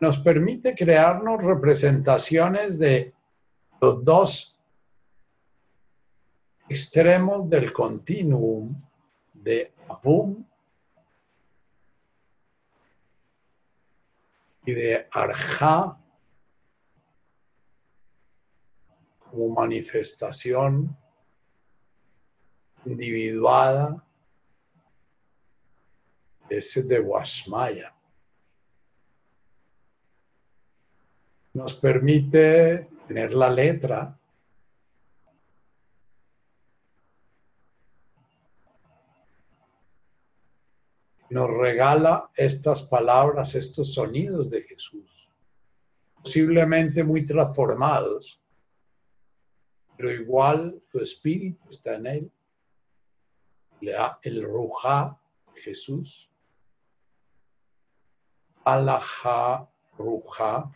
Nos permite crearnos representaciones de los dos extremos del continuum de Abum y de Arja como manifestación individuada ese de Washmaya. Nos permite tener la letra nos regala estas palabras, estos sonidos de Jesús, posiblemente muy transformados, pero igual tu espíritu está en él. El Ruja, Jesús, Alaha Ruja,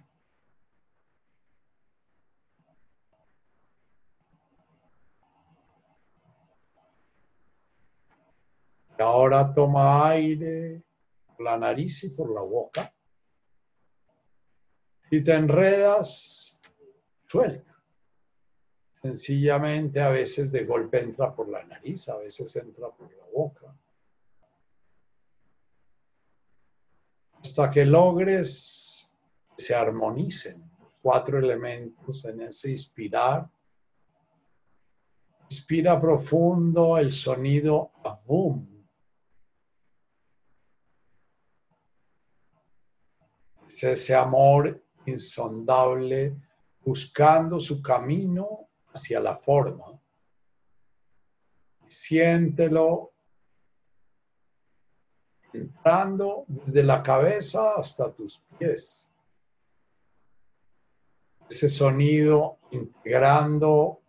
ahora toma aire por la nariz y por la boca. Si te enredas, suelta. Sencillamente a veces de golpe entra por la nariz, a veces entra por la boca. Hasta que logres que se armonicen cuatro elementos en ese inspirar. Inspira profundo el sonido abum es ese amor insondable buscando su camino hacia la forma. Siéntelo entrando desde la cabeza hasta tus pies. Ese sonido integrando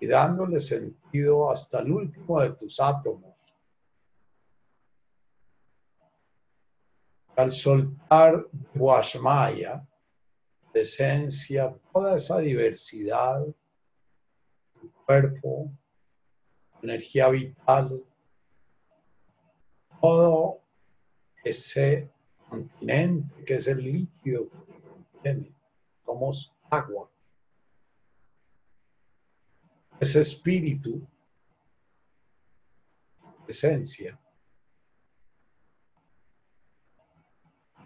y dándole sentido hasta el último de tus átomos. al soltar Guashmaya, esencia, toda esa diversidad, cuerpo, energía vital, todo ese continente que es el líquido que contiene, como agua. Ese espíritu, esencia,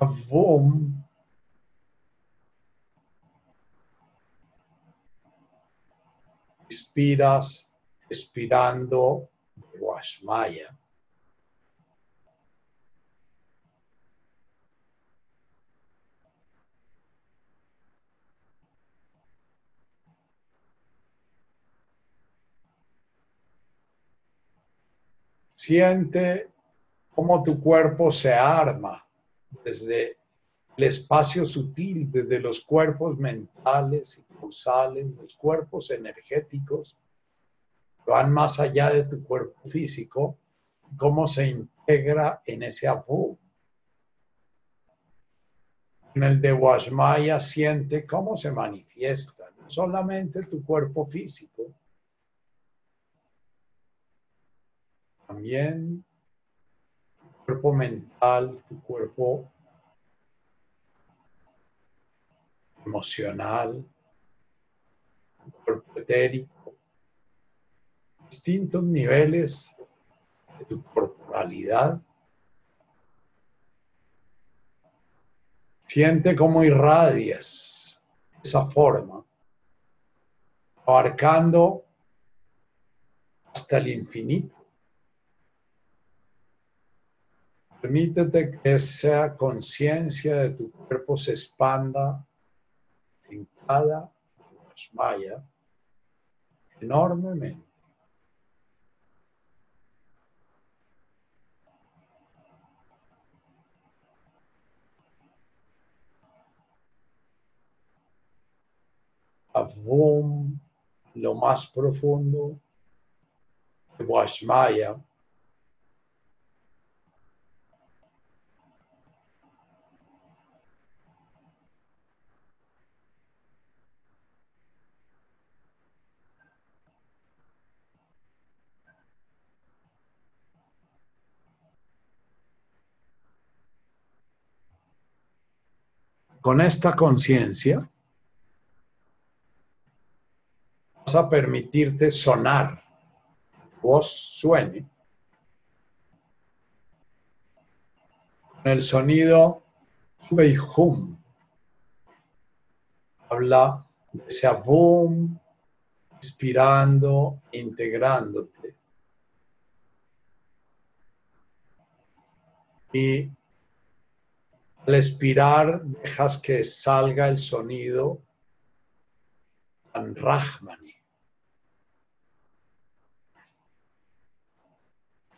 Avum inspiras, expirando Washmaya. Siente cómo tu cuerpo se arma desde el espacio sutil, desde los cuerpos mentales y causales, los cuerpos energéticos, van más allá de tu cuerpo físico, cómo se integra en ese abu. En el de Washmaya siente cómo se manifiesta, no solamente tu cuerpo físico, también cuerpo mental, tu cuerpo emocional, cuerpo etérico, distintos niveles de tu corporalidad. Siente cómo irradias esa forma, abarcando hasta el infinito. Permítete que esa conciencia de tu cuerpo se expanda cada Maya enormemente. Avum, lo más profundo de Washmaya, Con esta conciencia vas a permitirte sonar, voz suene, con el sonido hum. Habla de ese boom, inspirando, integrándote. Y al expirar, dejas que salga el sonido Rahmani.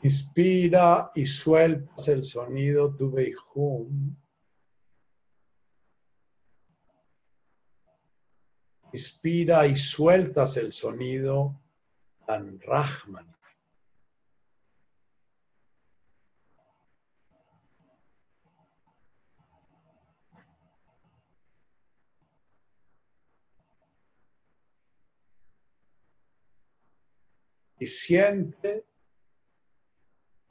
Inspira y sueltas el sonido tu Beihum. Inspira y sueltas el sonido Rahmani. Y siente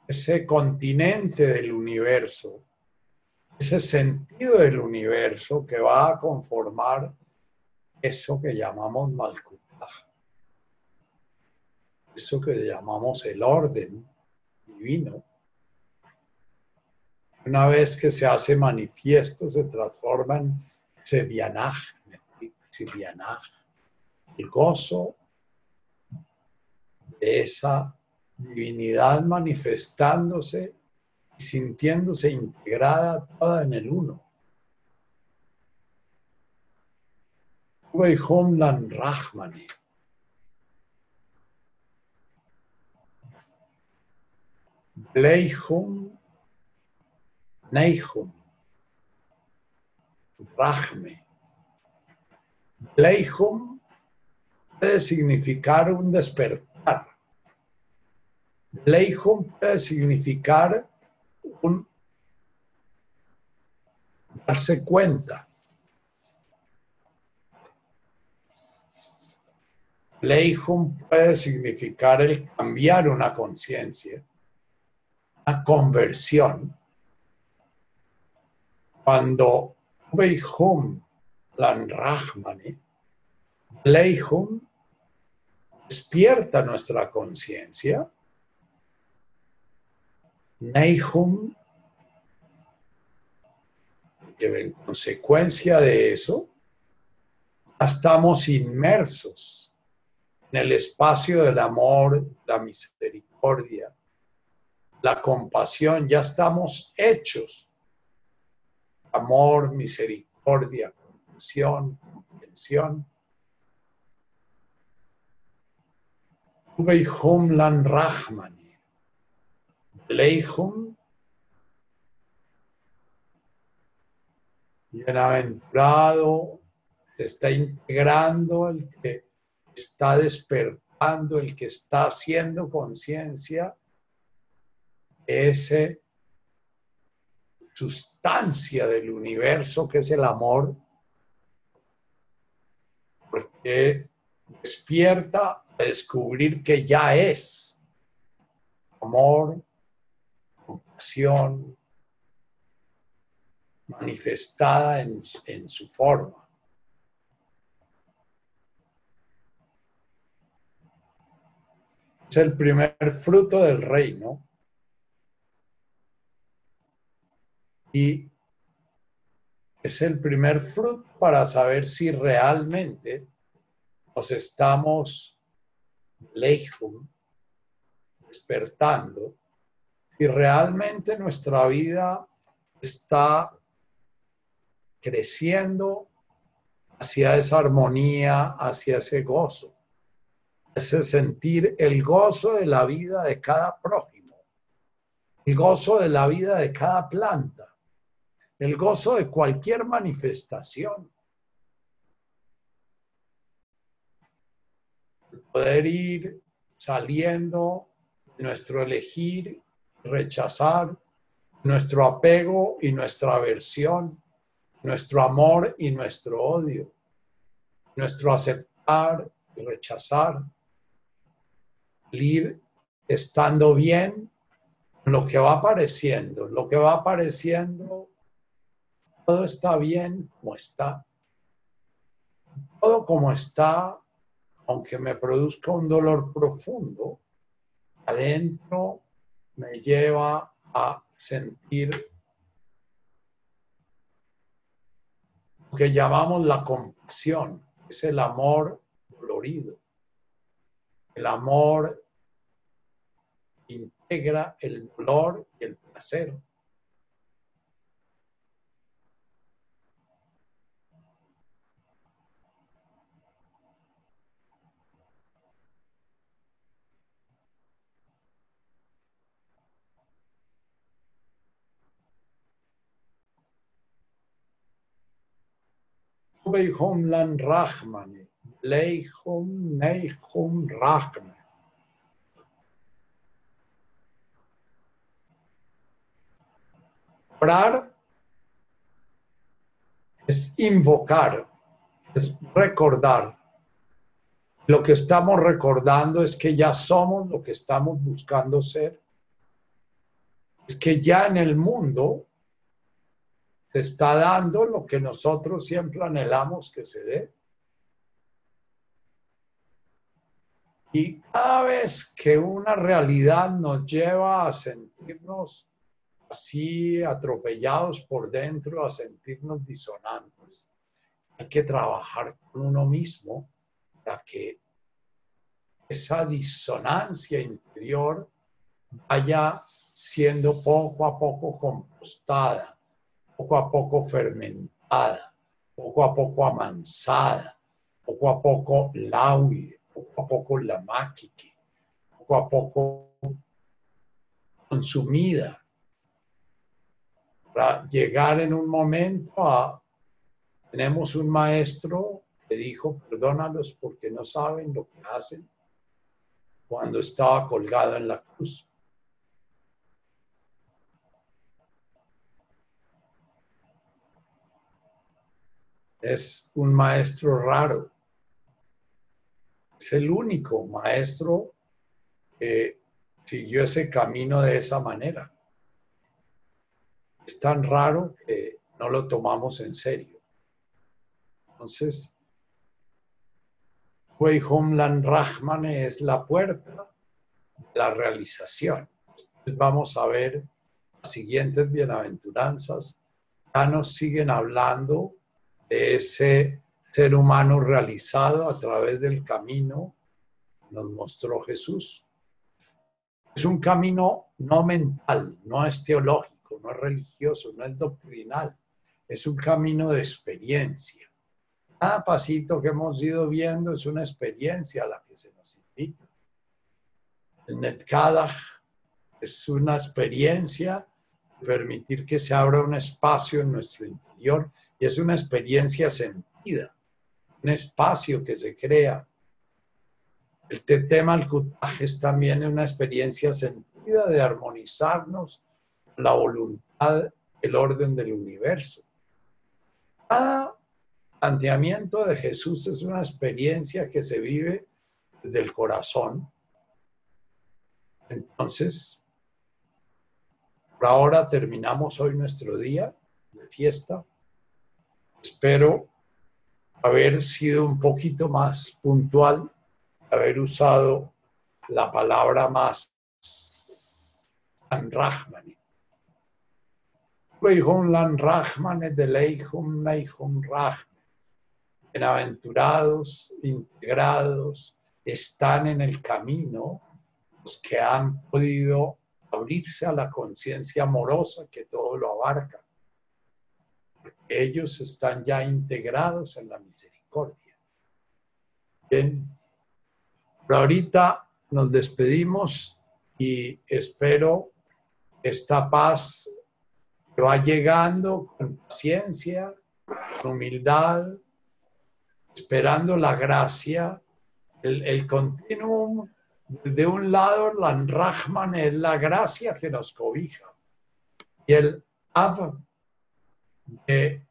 ese continente del universo, ese sentido del universo que va a conformar eso que llamamos Malkuta, eso que llamamos el orden divino. Una vez que se hace manifiesto, se transforma en Sevianaj, el gozo esa divinidad manifestándose y sintiéndose integrada toda en el uno. Homlan Rahmani. Bleihum, Neihum, Rahme. Bleihum puede significar un despertar. Leihum puede significar un darse cuenta. Leihum puede significar el cambiar una conciencia, una conversión. Cuando Beihum Lan Rahmani, Leihum despierta nuestra conciencia, Que en consecuencia de eso, estamos inmersos en el espacio del amor, la misericordia, la compasión, ya estamos hechos. Amor, misericordia, compasión, comprensión. Lan Rahman Bienaventurado, se está integrando el que está despertando, el que está haciendo conciencia, esa sustancia del universo que es el amor, porque despierta a descubrir que ya es amor, compasión manifestada en, en su forma. Es el primer fruto del reino. Y es el primer fruto para saber si realmente nos estamos lejos, despertando y realmente nuestra vida está creciendo hacia esa armonía, hacia ese gozo, ese sentir el gozo de la vida de cada prójimo, el gozo de la vida de cada planta, el gozo de cualquier manifestación. Poder ir saliendo de nuestro elegir, rechazar, nuestro apego y nuestra aversión, nuestro amor y nuestro odio, nuestro aceptar y rechazar, ir estando bien lo que va apareciendo, lo que va apareciendo, todo está bien como está. Todo como está, aunque me produzca un dolor profundo, adentro me lleva a sentir lo que llamamos la compasión, es el amor dolorido. El amor integra el dolor y el placer. Beihum Rahman, Leihum Neihum Rahman. Orar es invocar, es recordar. Lo que estamos recordando es que ya somos lo que estamos buscando ser. Es que ya en el mundo se está dando lo que nosotros siempre anhelamos que se dé. Y cada vez que una realidad nos lleva a sentirnos así atropellados por dentro, a sentirnos disonantes, hay que trabajar con uno mismo para que esa disonancia interior vaya siendo poco a poco compostada poco a poco fermentada, poco a poco amansada, poco a poco laude, poco a poco la máquina, poco a poco consumida, para llegar en un momento a, tenemos un maestro que dijo, perdónalos porque no saben lo que hacen cuando estaba colgado en la cruz. Es un maestro raro. Es el único maestro que siguió ese camino de esa manera. Es tan raro que no lo tomamos en serio. Entonces, Wei Homlan Rahman es la puerta de la realización. Vamos a ver las siguientes bienaventuranzas. Ya nos siguen hablando ese ser humano realizado a través del camino nos mostró Jesús. Es un camino no mental, no es teológico, no es religioso, no es doctrinal, es un camino de experiencia. Cada pasito que hemos ido viendo es una experiencia a la que se nos invita. El Netkadach es una experiencia permitir que se abra un espacio en nuestro interior y es una experiencia sentida, un espacio que se crea. El tema al es también una experiencia sentida de armonizarnos la voluntad, el orden del universo. Cada planteamiento de Jesús es una experiencia que se vive desde el corazón. Entonces, por ahora terminamos hoy nuestro día de fiesta. Espero haber sido un poquito más puntual, haber usado la palabra más Rahman. Lan Rahman de Leihum Rahman. Bienaventurados, integrados, están en el camino los que han podido abrirse a la conciencia amorosa que todo lo abarca ellos están ya integrados en la misericordia. Bien, por ahorita nos despedimos y espero esta paz que va llegando con paciencia, con humildad, esperando la gracia, el, continuum. De un lado, la Rahman es la gracia que nos cobija. Y el Av de,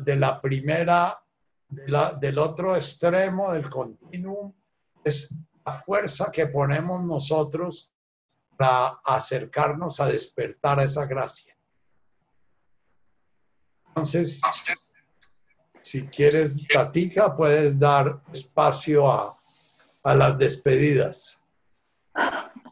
de la primera, del otro extremo del continuum, es la fuerza que ponemos nosotros para acercarnos a despertar a esa gracia. Entonces, si quieres, Tatica, puedes dar espacio a, a las despedidas.